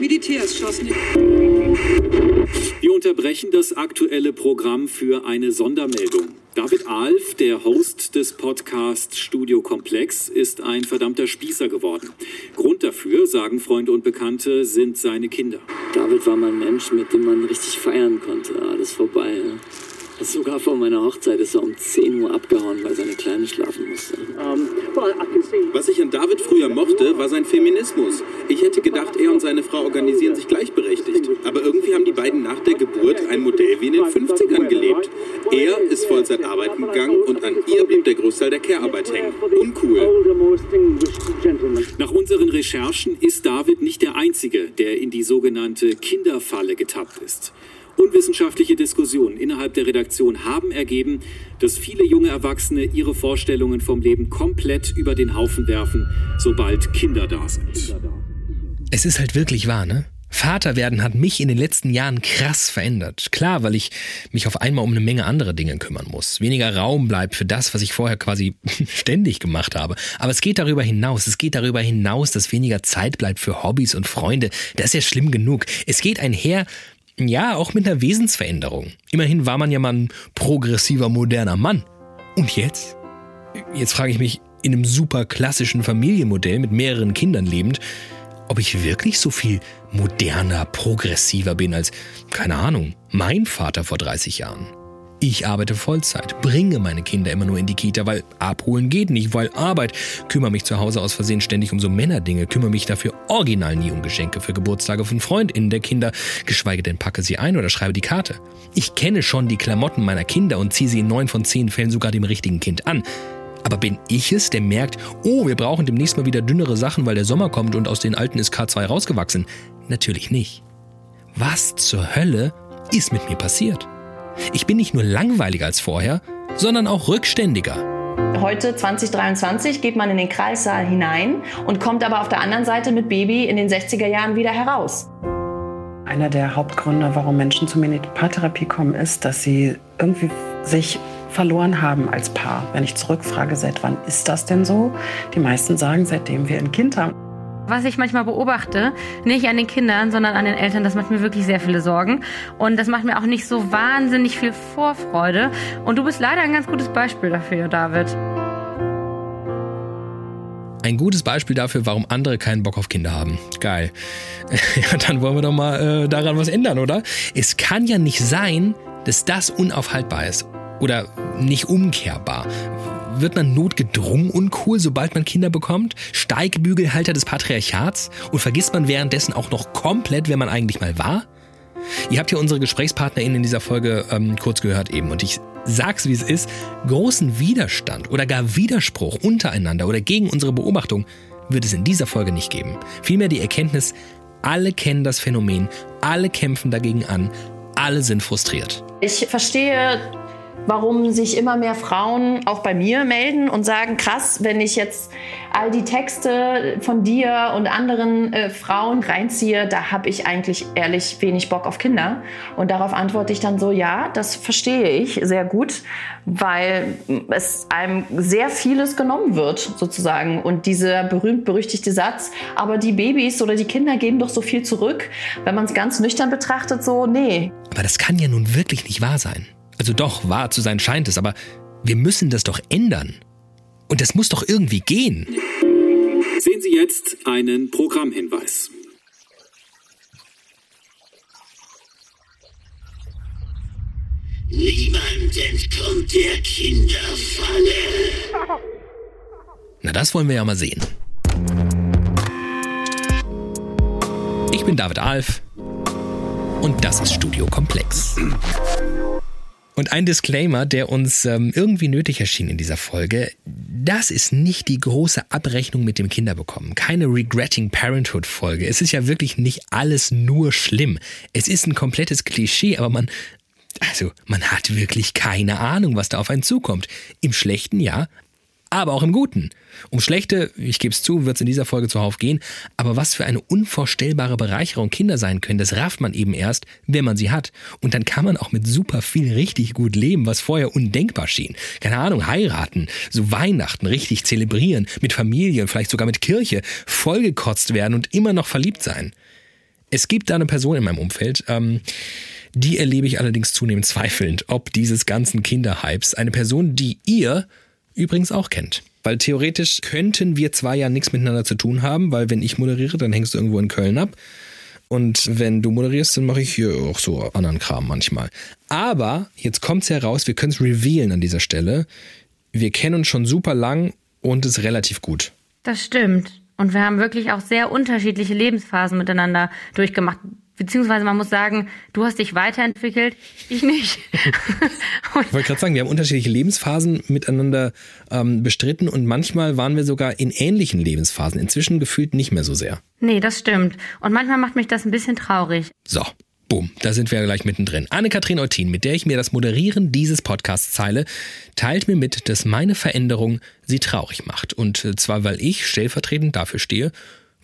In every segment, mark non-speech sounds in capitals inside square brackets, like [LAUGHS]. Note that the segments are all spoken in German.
Militärs schossen. Wir unterbrechen das aktuelle Programm für eine Sondermeldung. David Alf, der Host des Podcasts Studio Komplex, ist ein verdammter Spießer geworden. Grund dafür, sagen Freunde und Bekannte, sind seine Kinder. David war mal ein Mensch, mit dem man richtig feiern konnte. Alles vorbei. Sogar vor meiner Hochzeit ist er um 10 Uhr abgehauen, weil seine Kleine schlafen musste. Was ich an David früher mochte, war sein Feminismus. Ich hätte gedacht, er und seine Frau organisieren sich gleichberechtigt. Aber irgendwie haben die beiden nach der Geburt ein Modell wie in den 50ern gelebt. Er ist Vollzeit arbeiten gegangen und an ihr blieb der Großteil der Care-Arbeit hängen. Uncool. Nach unseren Recherchen ist David nicht der Einzige, der in die sogenannte Kinderfalle getappt ist. Unwissenschaftliche Diskussionen innerhalb der Redaktion haben ergeben, dass viele junge Erwachsene ihre Vorstellungen vom Leben komplett über den Haufen werfen, sobald Kinder da sind. Es ist halt wirklich wahr, ne? Vater werden hat mich in den letzten Jahren krass verändert. Klar, weil ich mich auf einmal um eine Menge andere Dinge kümmern muss. Weniger Raum bleibt für das, was ich vorher quasi [LAUGHS] ständig gemacht habe. Aber es geht darüber hinaus. Es geht darüber hinaus, dass weniger Zeit bleibt für Hobbys und Freunde. Das ist ja schlimm genug. Es geht einher ja, auch mit einer Wesensveränderung. Immerhin war man ja mal ein progressiver, moderner Mann. Und jetzt? Jetzt frage ich mich, in einem super klassischen Familienmodell mit mehreren Kindern lebend, ob ich wirklich so viel moderner, progressiver bin als, keine Ahnung, mein Vater vor 30 Jahren. Ich arbeite Vollzeit, bringe meine Kinder immer nur in die Kita, weil abholen geht nicht, weil Arbeit, kümmere mich zu Hause aus Versehen ständig um so Männerdinge, kümmere mich dafür original nie um Geschenke für Geburtstage von FreundInnen der Kinder, geschweige denn packe sie ein oder schreibe die Karte. Ich kenne schon die Klamotten meiner Kinder und ziehe sie in neun von zehn Fällen sogar dem richtigen Kind an. Aber bin ich es, der merkt, oh, wir brauchen demnächst mal wieder dünnere Sachen, weil der Sommer kommt und aus den alten ist K2 rausgewachsen? Natürlich nicht. Was zur Hölle ist mit mir passiert? Ich bin nicht nur langweiliger als vorher, sondern auch rückständiger. Heute, 2023, geht man in den Kreissaal hinein und kommt aber auf der anderen Seite mit Baby in den 60er Jahren wieder heraus. Einer der Hauptgründe, warum Menschen zu mir in die Paartherapie kommen, ist, dass sie irgendwie sich verloren haben als Paar. Wenn ich zurückfrage, seit wann ist das denn so? Die meisten sagen, seitdem wir ein Kind haben. Was ich manchmal beobachte, nicht an den Kindern, sondern an den Eltern, das macht mir wirklich sehr viele Sorgen. Und das macht mir auch nicht so wahnsinnig viel Vorfreude. Und du bist leider ein ganz gutes Beispiel dafür, David. Ein gutes Beispiel dafür, warum andere keinen Bock auf Kinder haben. Geil. [LAUGHS] Ja, dann wollen wir doch mal äh, daran was ändern, oder? Es kann ja nicht sein, dass das unaufhaltbar ist. Oder nicht umkehrbar wird man notgedrungen uncool, sobald man Kinder bekommt? Steigbügelhalter des Patriarchats? Und vergisst man währenddessen auch noch komplett, wer man eigentlich mal war? Ihr habt ja unsere GesprächspartnerInnen in dieser Folge ähm, kurz gehört eben und ich sag's wie es ist, großen Widerstand oder gar Widerspruch untereinander oder gegen unsere Beobachtung wird es in dieser Folge nicht geben. Vielmehr die Erkenntnis, alle kennen das Phänomen, alle kämpfen dagegen an, alle sind frustriert. Ich verstehe warum sich immer mehr Frauen auch bei mir melden und sagen, krass, wenn ich jetzt all die Texte von dir und anderen äh, Frauen reinziehe, da habe ich eigentlich ehrlich wenig Bock auf Kinder. Und darauf antworte ich dann so, ja, das verstehe ich sehr gut, weil es einem sehr vieles genommen wird sozusagen. Und dieser berühmt-berüchtigte Satz, aber die Babys oder die Kinder geben doch so viel zurück, wenn man es ganz nüchtern betrachtet, so, nee. Aber das kann ja nun wirklich nicht wahr sein. Also doch, wahr zu sein scheint es, aber wir müssen das doch ändern. Und das muss doch irgendwie gehen. Sehen Sie jetzt einen Programmhinweis. Niemand entkommt der Kinderfalle. Na, das wollen wir ja mal sehen. Ich bin David Alf und das ist Studio Komplex. Und ein Disclaimer, der uns ähm, irgendwie nötig erschien in dieser Folge. Das ist nicht die große Abrechnung mit dem Kinderbekommen. Keine Regretting Parenthood Folge. Es ist ja wirklich nicht alles nur schlimm. Es ist ein komplettes Klischee, aber man, also, man hat wirklich keine Ahnung, was da auf einen zukommt. Im Schlechten ja, aber auch im Guten. Um schlechte, ich gebe es zu, wird es in dieser Folge zuhauf gehen, aber was für eine unvorstellbare Bereicherung Kinder sein können, das rafft man eben erst, wenn man sie hat. Und dann kann man auch mit super viel richtig gut leben, was vorher undenkbar schien. Keine Ahnung, heiraten, so Weihnachten richtig zelebrieren, mit Familie und vielleicht sogar mit Kirche, vollgekotzt werden und immer noch verliebt sein. Es gibt da eine Person in meinem Umfeld, ähm, die erlebe ich allerdings zunehmend zweifelnd, ob dieses ganzen Kinderhypes eine Person, die ihr übrigens auch kennt. Weil theoretisch könnten wir zwei ja nichts miteinander zu tun haben, weil wenn ich moderiere, dann hängst du irgendwo in Köln ab. Und wenn du moderierst, dann mache ich hier auch so anderen Kram manchmal. Aber jetzt kommt es heraus, wir können es revealen an dieser Stelle. Wir kennen uns schon super lang und es ist relativ gut. Das stimmt. Und wir haben wirklich auch sehr unterschiedliche Lebensphasen miteinander durchgemacht. Beziehungsweise man muss sagen, du hast dich weiterentwickelt, ich nicht. [LAUGHS] ich wollte gerade sagen, wir haben unterschiedliche Lebensphasen miteinander ähm, bestritten und manchmal waren wir sogar in ähnlichen Lebensphasen. Inzwischen gefühlt nicht mehr so sehr. Nee, das stimmt. Und manchmal macht mich das ein bisschen traurig. So, Boom, da sind wir gleich mittendrin. Anne-Kathrin Eutin, mit der ich mir das Moderieren dieses Podcasts teile, teilt mir mit, dass meine Veränderung sie traurig macht. Und äh, zwar, weil ich stellvertretend dafür stehe,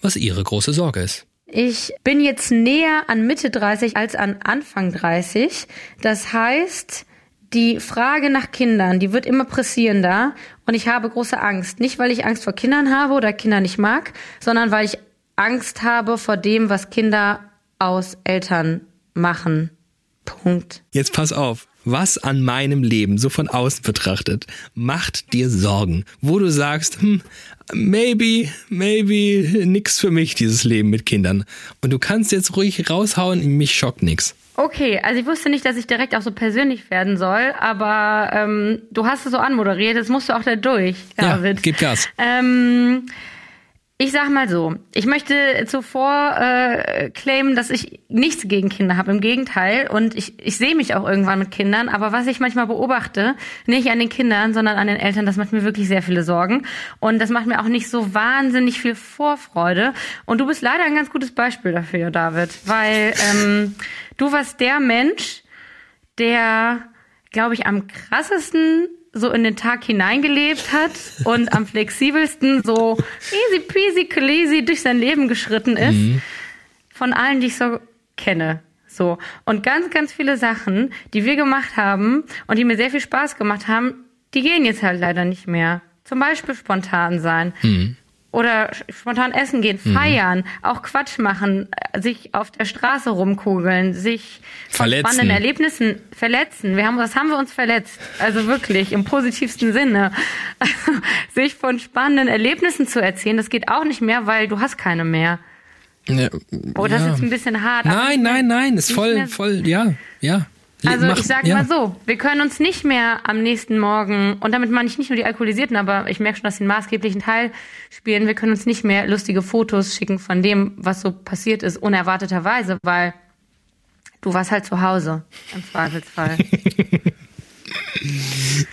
was ihre große Sorge ist. Ich bin jetzt näher an Mitte 30 als an Anfang 30. Das heißt, die Frage nach Kindern, die wird immer pressierender und ich habe große Angst. Nicht, weil ich Angst vor Kindern habe oder Kinder nicht mag, sondern weil ich Angst habe vor dem, was Kinder aus Eltern machen. Punkt. Jetzt pass auf. Was an meinem Leben, so von außen betrachtet, macht dir Sorgen? Wo du sagst, hm, maybe, maybe nix für mich, dieses Leben mit Kindern. Und du kannst jetzt ruhig raushauen, mich schockt nix. Okay, also ich wusste nicht, dass ich direkt auch so persönlich werden soll, aber ähm, du hast es so anmoderiert, jetzt musst du auch da durch, David. Ja, gib Gas. Ähm, ich sag mal so, ich möchte zuvor äh, claimen, dass ich nichts gegen Kinder habe. Im Gegenteil. Und ich, ich sehe mich auch irgendwann mit Kindern. Aber was ich manchmal beobachte, nicht an den Kindern, sondern an den Eltern, das macht mir wirklich sehr viele Sorgen. Und das macht mir auch nicht so wahnsinnig viel Vorfreude. Und du bist leider ein ganz gutes Beispiel dafür, David. Weil ähm, du warst der Mensch, der, glaube ich, am krassesten so in den Tag hineingelebt hat und am flexibelsten so easy peasy crazy durch sein Leben geschritten ist. Mhm. Von allen, die ich so kenne. So. Und ganz, ganz viele Sachen, die wir gemacht haben und die mir sehr viel Spaß gemacht haben, die gehen jetzt halt leider nicht mehr. Zum Beispiel spontan sein. Mhm oder spontan essen gehen, mhm. feiern, mhm. auch Quatsch machen, sich auf der Straße rumkugeln, sich verletzen. spannenden Erlebnissen verletzen. Wir haben, was haben wir uns verletzt? Also wirklich im positivsten Sinne. [LAUGHS] sich von spannenden Erlebnissen zu erzählen, das geht auch nicht mehr, weil du hast keine mehr. Ja, oh, das ja. ist ein bisschen hart. Nein, nein, nein, ist voll, voll, ja, ja. Also Mach, ich sage ja. mal so, wir können uns nicht mehr am nächsten Morgen, und damit meine ich nicht nur die Alkoholisierten, aber ich merke schon, dass sie einen maßgeblichen Teil spielen, wir können uns nicht mehr lustige Fotos schicken von dem, was so passiert ist, unerwarteterweise, weil du warst halt zu Hause, im Zweifelsfall. [LAUGHS]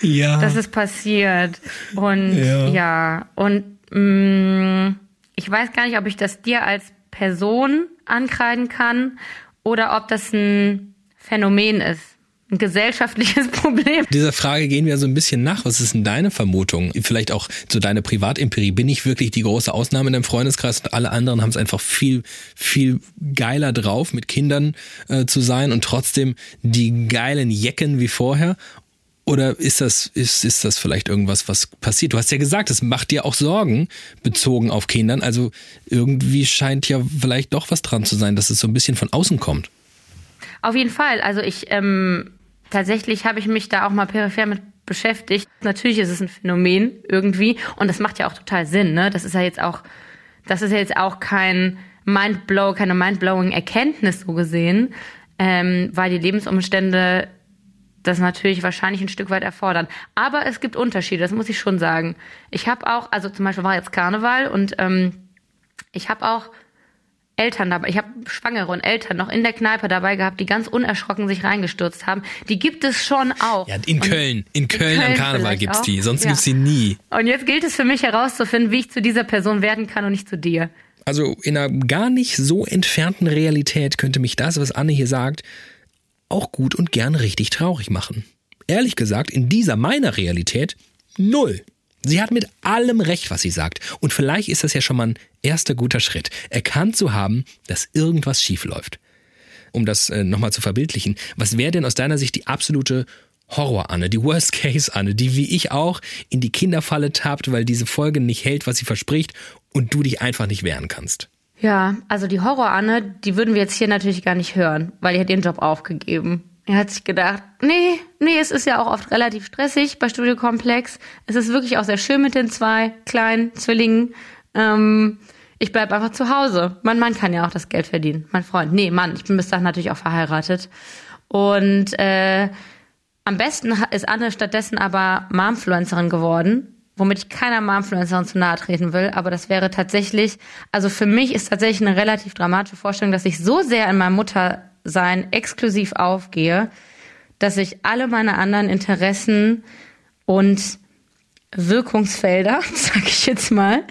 ja. Das ist passiert. Und ja, ja und mh, mm, ich weiß gar nicht, ob ich das dir als Person ankreiden kann oder ob das ein Phänomen ist. Ein gesellschaftliches [LAUGHS] Problem. Dieser Frage gehen wir so ein bisschen nach. Was ist denn deine Vermutung? Vielleicht auch zu deiner Privatempirie. Bin ich wirklich die große Ausnahme in deinem Freundeskreis und alle anderen haben es einfach viel, viel geiler drauf, mit Kindern äh, zu sein und trotzdem die geilen Jecken wie vorher? Oder ist das, ist, ist das vielleicht irgendwas, was passiert? Du hast ja gesagt, es macht dir auch Sorgen bezogen auf Kindern. Also irgendwie scheint ja vielleicht doch was dran zu sein, dass es so ein bisschen von außen kommt. Auf jeden Fall. Also ich ähm, tatsächlich habe ich mich da auch mal peripher mit beschäftigt. Natürlich ist es ein Phänomen irgendwie und das macht ja auch total Sinn. Ne? Das ist ja jetzt auch, das ist ja jetzt auch kein Mindblow, keine mindblowing Erkenntnis so gesehen, ähm, weil die Lebensumstände das natürlich wahrscheinlich ein Stück weit erfordern. Aber es gibt Unterschiede, das muss ich schon sagen. Ich habe auch, also zum Beispiel war jetzt Karneval und ähm, ich habe auch Eltern dabei, ich habe Schwangere und Eltern noch in der Kneipe dabei gehabt, die ganz unerschrocken sich reingestürzt haben. Die gibt es schon auch. Ja, in Köln, in Köln, in Köln am Karneval gibt's die, sonst ja. gibt's die nie. Und jetzt gilt es für mich herauszufinden, wie ich zu dieser Person werden kann und nicht zu dir. Also in einer gar nicht so entfernten Realität könnte mich das, was Anne hier sagt, auch gut und gern richtig traurig machen. Ehrlich gesagt, in dieser meiner Realität null. Sie hat mit allem recht, was sie sagt. Und vielleicht ist das ja schon mal ein erster guter Schritt, erkannt zu haben, dass irgendwas schief läuft. Um das äh, nochmal zu verbildlichen, was wäre denn aus deiner Sicht die absolute Horror-Anne, die Worst-Case-Anne, die wie ich auch in die Kinderfalle tappt, weil diese Folge nicht hält, was sie verspricht und du dich einfach nicht wehren kannst? Ja, also die Horror-Anne, die würden wir jetzt hier natürlich gar nicht hören, weil die hat ihren Job aufgegeben. Er hat sich gedacht, nee, nee, es ist ja auch oft relativ stressig bei Studiokomplex. Es ist wirklich auch sehr schön mit den zwei kleinen Zwillingen. Ähm, ich bleib einfach zu Hause. Mein Mann kann ja auch das Geld verdienen. Mein Freund. Nee, Mann, ich bin bis dahin natürlich auch verheiratet. Und äh, am besten ist Anne stattdessen aber Momfluencerin geworden womit ich keiner Momfluencerin zu nahe treten will, aber das wäre tatsächlich, also für mich ist tatsächlich eine relativ dramatische Vorstellung, dass ich so sehr in meinem Muttersein exklusiv aufgehe, dass ich alle meine anderen Interessen und Wirkungsfelder, [LAUGHS] sag ich jetzt mal,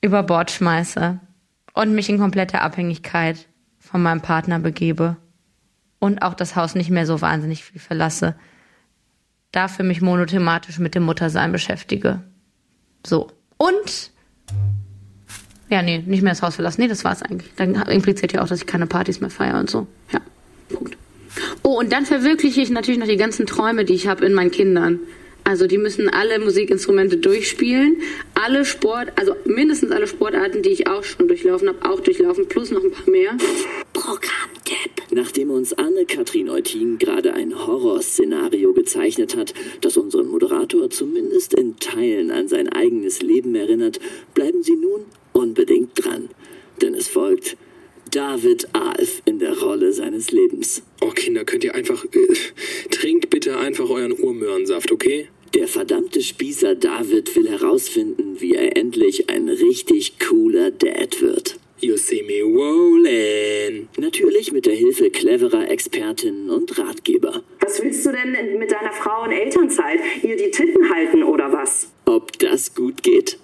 über Bord schmeiße und mich in komplette Abhängigkeit von meinem Partner begebe und auch das Haus nicht mehr so wahnsinnig viel verlasse dafür mich monothematisch mit dem Muttersein beschäftige. So. Und ja, nee, nicht mehr das Haus verlassen. Nee, das war's eigentlich. Dann impliziert ja auch, dass ich keine Partys mehr feiere und so. Ja, Punkt. Oh, und dann verwirkliche ich natürlich noch die ganzen Träume, die ich habe in meinen Kindern. Also die müssen alle Musikinstrumente durchspielen, alle Sport, also mindestens alle Sportarten, die ich auch schon durchlaufen habe, auch durchlaufen, plus noch ein paar mehr. Programmtipp. Nachdem uns Anne-Kathrin Eutin gerade ein Horrorszenario gezeichnet hat, das unseren Moderator zumindest in Teilen an sein eigenes Leben erinnert, bleiben Sie nun unbedingt dran. Denn es folgt David Alf in der Rolle seines Lebens. Oh Kinder, könnt ihr einfach... Äh, trinkt bitte einfach euren Urmöhrensaft, okay? Der verdammte Spießer David will herausfinden, wie er endlich ein richtig cooler Dad wird. You see me rolling. Natürlich mit der Hilfe cleverer Expertinnen und Ratgeber. Was willst du denn mit deiner Frau in Elternzeit? Ihr die Titten halten oder was? Ob das gut geht?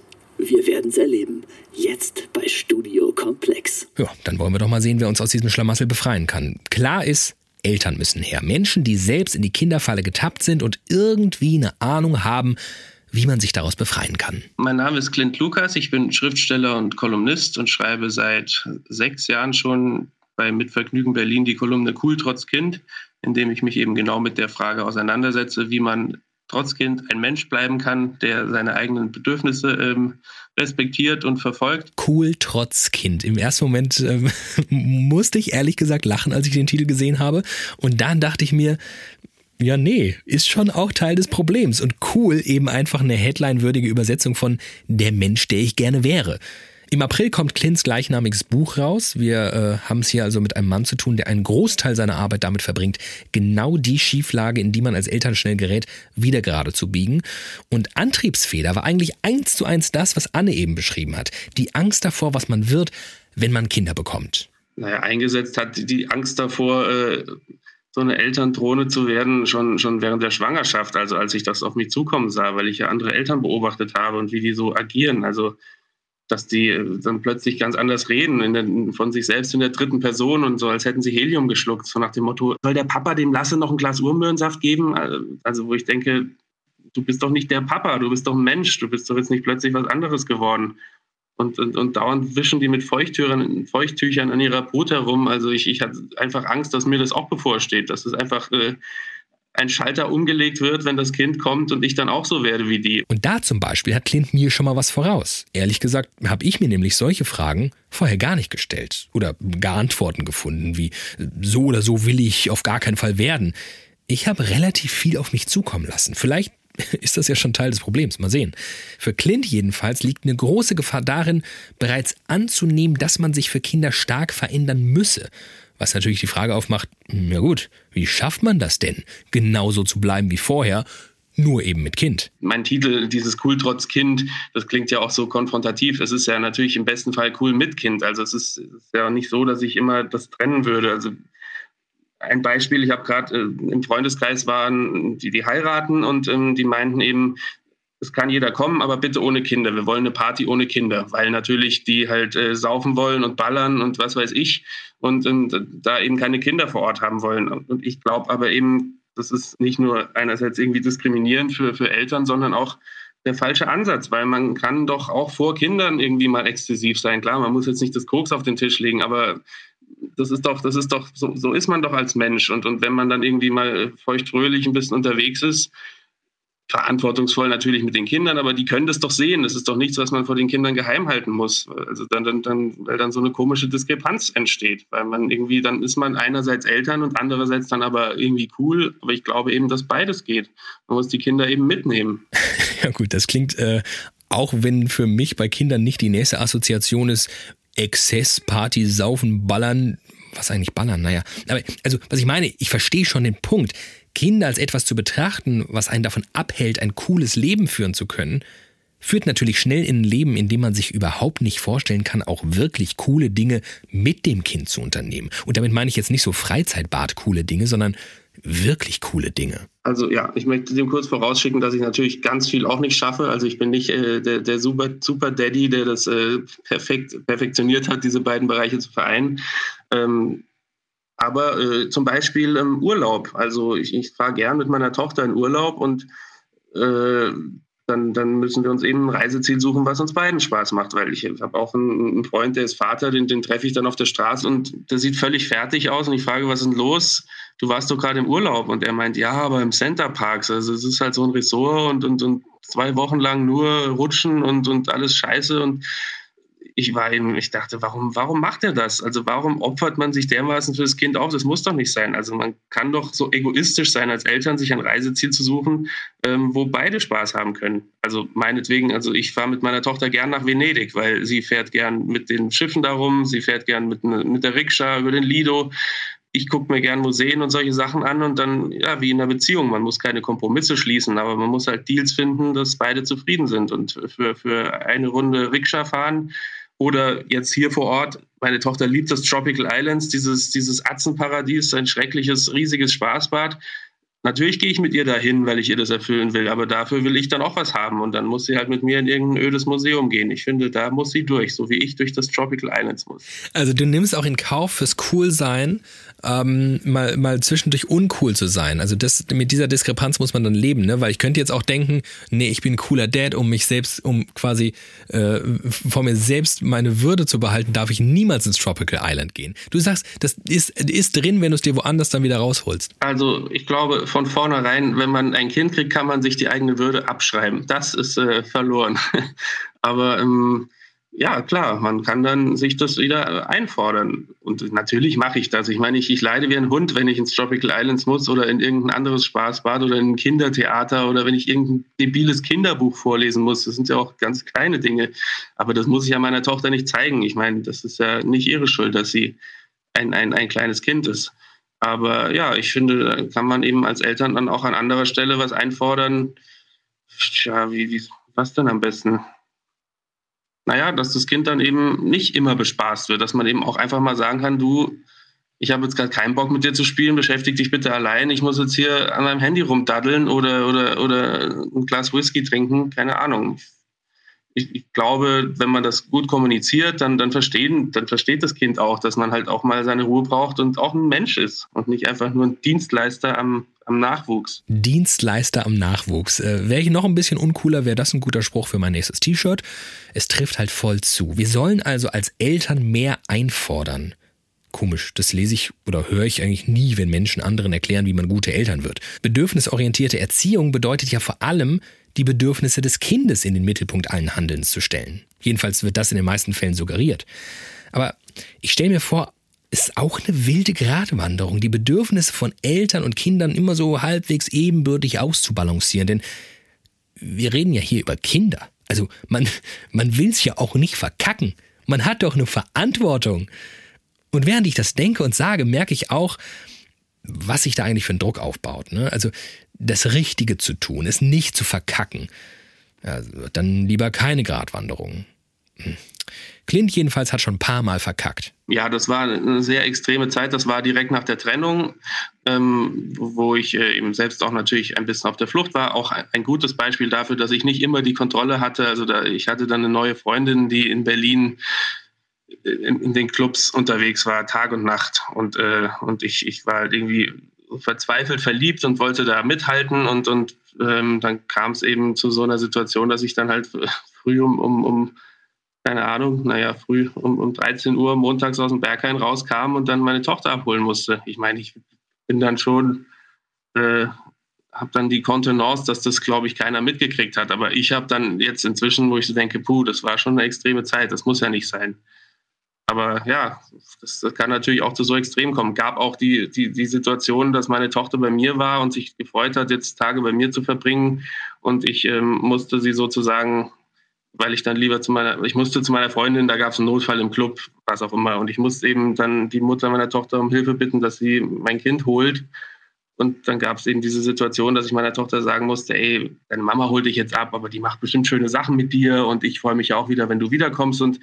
Wir werden's erleben. Jetzt bei Studio Komplex. Ja, dann wollen wir doch mal sehen, wer uns aus diesem Schlamassel befreien kann. Klar ist, Eltern müssen her. Menschen, die selbst in die Kinderfalle getappt sind und irgendwie eine Ahnung haben, wie man sich daraus befreien kann. Mein Name ist Clint Lukas, ich bin Schriftsteller und Kolumnist und schreibe seit sechs Jahren schon bei Mitvergnügen Berlin die Kolumne Cool trotz Kind, in dem ich mich eben genau mit der Frage auseinandersetze, wie man trotz Kind ein Mensch bleiben kann, der seine eigenen Bedürfnisse ähm, respektiert und verfolgt. Cool trotz Kind. Im ersten Moment ähm, [LAUGHS] musste ich ehrlich gesagt lachen, als ich den Titel gesehen habe. Und dann dachte ich mir, ja, nee, ist schon auch Teil des Problems. Und cool eben einfach eine headline-würdige Übersetzung von der Mensch, der ich gerne wäre. Im April kommt Clints gleichnamiges Buch raus. Wir äh, haben es hier also mit einem Mann zu tun, der einen Großteil seiner Arbeit damit verbringt, genau die Schieflage, in die man als Eltern schnell gerät, wieder gerade zu biegen. Und Antriebsfeder war eigentlich eins zu eins das, was Anne eben beschrieben hat. Die Angst davor, was man wird, wenn man Kinder bekommt. Naja, eingesetzt hat die Angst davor, äh, so eine Elterndrohne zu werden, schon, schon während der Schwangerschaft, also als ich das auf mich zukommen sah, weil ich ja andere Eltern beobachtet habe und wie die so agieren. Also dass die äh, dann plötzlich ganz anders reden, der, von sich selbst in der dritten Person und so, als hätten sie Helium geschluckt, so nach dem Motto, soll der Papa dem Lasse noch ein Glas Urmöhrensaft geben? Äh, also wo ich denke, du bist doch nicht der Papa, du bist doch ein Mensch, du bist doch jetzt nicht plötzlich was anderes geworden. Und, und, und dauernd wischen die mit Feuchttüchern, Feuchttüchern an ihrer Brut herum. Also ich, ich hatte einfach Angst, dass mir das auch bevorsteht, dass es einfach... Äh, ein Schalter umgelegt wird, wenn das Kind kommt und ich dann auch so werde wie die. Und da zum Beispiel hat Clint mir schon mal was voraus. Ehrlich gesagt habe ich mir nämlich solche Fragen vorher gar nicht gestellt oder gar Antworten gefunden, wie so oder so will ich auf gar keinen Fall werden. Ich habe relativ viel auf mich zukommen lassen. Vielleicht [LAUGHS] ist das ja schon Teil des Problems. Mal sehen. Für Clint jedenfalls liegt eine große Gefahr darin, bereits anzunehmen, dass man sich für Kinder stark verändern müsse. Was natürlich die Frage aufmacht, na gut, wie schafft man das denn, genauso zu bleiben wie vorher, nur eben mit Kind. Mein Titel, dieses Cool trotz Kind, das klingt ja auch so konfrontativ. Es ist ja natürlich im besten Fall cool mit Kind. Also es ist, es ist ja nicht so, dass ich immer das trennen würde. Also ein Beispiel, ich habe gerade äh, im Freundeskreis waren, die, die heiraten und ähm, die meinten eben, es kann jeder kommen, aber bitte ohne Kinder. Wir wollen eine Party ohne Kinder, weil natürlich die halt äh, saufen wollen und ballern und was weiß ich und, und da eben keine Kinder vor Ort haben wollen. Und ich glaube aber eben, das ist nicht nur einerseits irgendwie diskriminierend für, für Eltern, sondern auch der falsche Ansatz, weil man kann doch auch vor Kindern irgendwie mal exzessiv sein. Klar, man muss jetzt nicht das Koks auf den Tisch legen, aber das ist doch, das ist doch, so, so ist man doch als Mensch. Und, und wenn man dann irgendwie mal feuchtfröhlich ein bisschen unterwegs ist, verantwortungsvoll natürlich mit den Kindern, aber die können das doch sehen. Das ist doch nichts, was man vor den Kindern geheim halten muss. Also dann, dann, dann, weil dann so eine komische Diskrepanz entsteht, weil man irgendwie, dann ist man einerseits Eltern und andererseits dann aber irgendwie cool. Aber ich glaube eben, dass beides geht. Man muss die Kinder eben mitnehmen. [LAUGHS] ja gut, das klingt, äh, auch wenn für mich bei Kindern nicht die nächste Assoziation ist, Exzess, Party, Saufen, Ballern, was eigentlich Ballern? Naja, aber also was ich meine, ich verstehe schon den Punkt. Kinder als etwas zu betrachten, was einen davon abhält, ein cooles Leben führen zu können, führt natürlich schnell in ein Leben, in dem man sich überhaupt nicht vorstellen kann, auch wirklich coole Dinge mit dem Kind zu unternehmen. Und damit meine ich jetzt nicht so Freizeitbad coole Dinge, sondern wirklich coole Dinge. Also ja, ich möchte dem kurz vorausschicken, dass ich natürlich ganz viel auch nicht schaffe. Also ich bin nicht äh, der, der super, super Daddy, der das äh, perfekt perfektioniert hat, diese beiden Bereiche zu vereinen. Ähm, aber äh, zum Beispiel im Urlaub. Also ich, ich fahre gern mit meiner Tochter in Urlaub und äh, dann, dann müssen wir uns eben ein Reiseziel suchen, was uns beiden Spaß macht. Weil ich habe auch einen, einen, Freund, der ist Vater, den, den treffe ich dann auf der Straße und der sieht völlig fertig aus. Und ich frage, was ist denn los? Du warst doch gerade im Urlaub. Und er meint, ja, aber im Center Parks. Also es ist halt so ein Ressort und, und, und zwei Wochen lang nur rutschen und, und alles scheiße. Und ich war eben, ich dachte, warum, warum macht er das? Also warum opfert man sich dermaßen für das Kind auf? Das muss doch nicht sein. Also man kann doch so egoistisch sein als Eltern, sich ein Reiseziel zu suchen, ähm, wo beide Spaß haben können. Also meinetwegen, also ich fahre mit meiner Tochter gern nach Venedig, weil sie fährt gern mit den Schiffen darum, sie fährt gern mit, ne, mit der Rikscha über den Lido ich gucke mir gern Museen und solche Sachen an und dann, ja, wie in einer Beziehung, man muss keine Kompromisse schließen, aber man muss halt Deals finden, dass beide zufrieden sind. Und für, für eine Runde Rikscha fahren oder jetzt hier vor Ort, meine Tochter liebt das Tropical Islands, dieses, dieses Atzenparadies, ein schreckliches, riesiges Spaßbad. Natürlich gehe ich mit ihr dahin, weil ich ihr das erfüllen will, aber dafür will ich dann auch was haben und dann muss sie halt mit mir in irgendein ödes Museum gehen. Ich finde, da muss sie durch, so wie ich durch das Tropical Islands muss. Also du nimmst auch in Kauf fürs Coolsein, ähm, mal, mal zwischendurch uncool zu sein. Also das, mit dieser Diskrepanz muss man dann leben, ne? Weil ich könnte jetzt auch denken, nee, ich bin ein cooler Dad, um mich selbst, um quasi äh, vor mir selbst meine Würde zu behalten, darf ich niemals ins Tropical Island gehen. Du sagst, das ist, ist drin, wenn du es dir woanders dann wieder rausholst. Also ich glaube, von vornherein, wenn man ein Kind kriegt, kann man sich die eigene Würde abschreiben. Das ist äh, verloren. [LAUGHS] Aber ähm, ja, klar, man kann dann sich das wieder einfordern. Und natürlich mache ich das. Ich meine, ich, ich leide wie ein Hund, wenn ich ins Tropical Islands muss oder in irgendein anderes Spaßbad oder in ein Kindertheater oder wenn ich irgendein debiles Kinderbuch vorlesen muss. Das sind ja auch ganz kleine Dinge. Aber das muss ich ja meiner Tochter nicht zeigen. Ich meine, das ist ja nicht ihre Schuld, dass sie ein, ein, ein kleines Kind ist. Aber ja, ich finde, da kann man eben als Eltern dann auch an anderer Stelle was einfordern. Tja, wie, wie was denn am besten? naja, dass das Kind dann eben nicht immer bespaßt wird, dass man eben auch einfach mal sagen kann, du, ich habe jetzt gerade keinen Bock mit dir zu spielen, beschäftige dich bitte allein, ich muss jetzt hier an meinem Handy rumdaddeln oder, oder, oder ein Glas Whisky trinken, keine Ahnung. Ich, ich, glaube, wenn man das gut kommuniziert, dann, dann, verstehen, dann versteht das Kind auch, dass man halt auch mal seine Ruhe braucht und auch ein Mensch ist und nicht einfach nur ein Dienstleister am, am Nachwuchs. Dienstleister am Nachwuchs. Äh, wäre ich noch ein bisschen uncooler, wäre das ein guter Spruch für mein nächstes T-Shirt. Es trifft halt voll zu. Wir sollen also als Eltern mehr einfordern. Komisch, das lese ich oder höre ich eigentlich nie, wenn Menschen anderen erklären, wie man gute Eltern wird. Bedürfnisorientierte Erziehung bedeutet ja vor allem, die Bedürfnisse des Kindes in den Mittelpunkt allen Handelns zu stellen. Jedenfalls wird das in den meisten Fällen suggeriert. Aber ich stelle mir vor, ist auch eine wilde Gratwanderung, die Bedürfnisse von Eltern und Kindern immer so halbwegs ebenbürtig auszubalancieren. Denn wir reden ja hier über Kinder. Also man, man will es ja auch nicht verkacken. Man hat doch eine Verantwortung. Und während ich das denke und sage, merke ich auch, was sich da eigentlich für einen Druck aufbaut. Ne? Also das Richtige zu tun, es nicht zu verkacken. Also, dann lieber keine Gratwanderung. Hm. Clint jedenfalls hat schon ein paar Mal verkackt. Ja, das war eine sehr extreme Zeit. Das war direkt nach der Trennung, ähm, wo ich äh, eben selbst auch natürlich ein bisschen auf der Flucht war. Auch ein, ein gutes Beispiel dafür, dass ich nicht immer die Kontrolle hatte. Also da, ich hatte dann eine neue Freundin, die in Berlin äh, in, in den Clubs unterwegs war, Tag und Nacht. Und, äh, und ich, ich war halt irgendwie verzweifelt verliebt und wollte da mithalten. Und, und ähm, dann kam es eben zu so einer Situation, dass ich dann halt [LAUGHS] früh um, um, um keine Ahnung, naja, früh um, um 13 Uhr montags aus dem Berghain rauskam und dann meine Tochter abholen musste. Ich meine, ich bin dann schon äh, habe dann die Kontenance, dass das, glaube ich, keiner mitgekriegt hat. Aber ich habe dann jetzt inzwischen, wo ich so denke, puh, das war schon eine extreme Zeit, das muss ja nicht sein. Aber ja, das, das, kann natürlich auch zu so extrem kommen. Gab auch die, die, die Situation, dass meine Tochter bei mir war und sich gefreut hat, jetzt Tage bei mir zu verbringen. Und ich ähm, musste sie sozusagen, weil ich dann lieber zu meiner, ich musste zu meiner Freundin, da gab es einen Notfall im Club, was auch immer. Und ich musste eben dann die Mutter meiner Tochter um Hilfe bitten, dass sie mein Kind holt. Und dann gab es eben diese Situation, dass ich meiner Tochter sagen musste, ey, deine Mama holt dich jetzt ab, aber die macht bestimmt schöne Sachen mit dir und ich freue mich auch wieder, wenn du wiederkommst. Und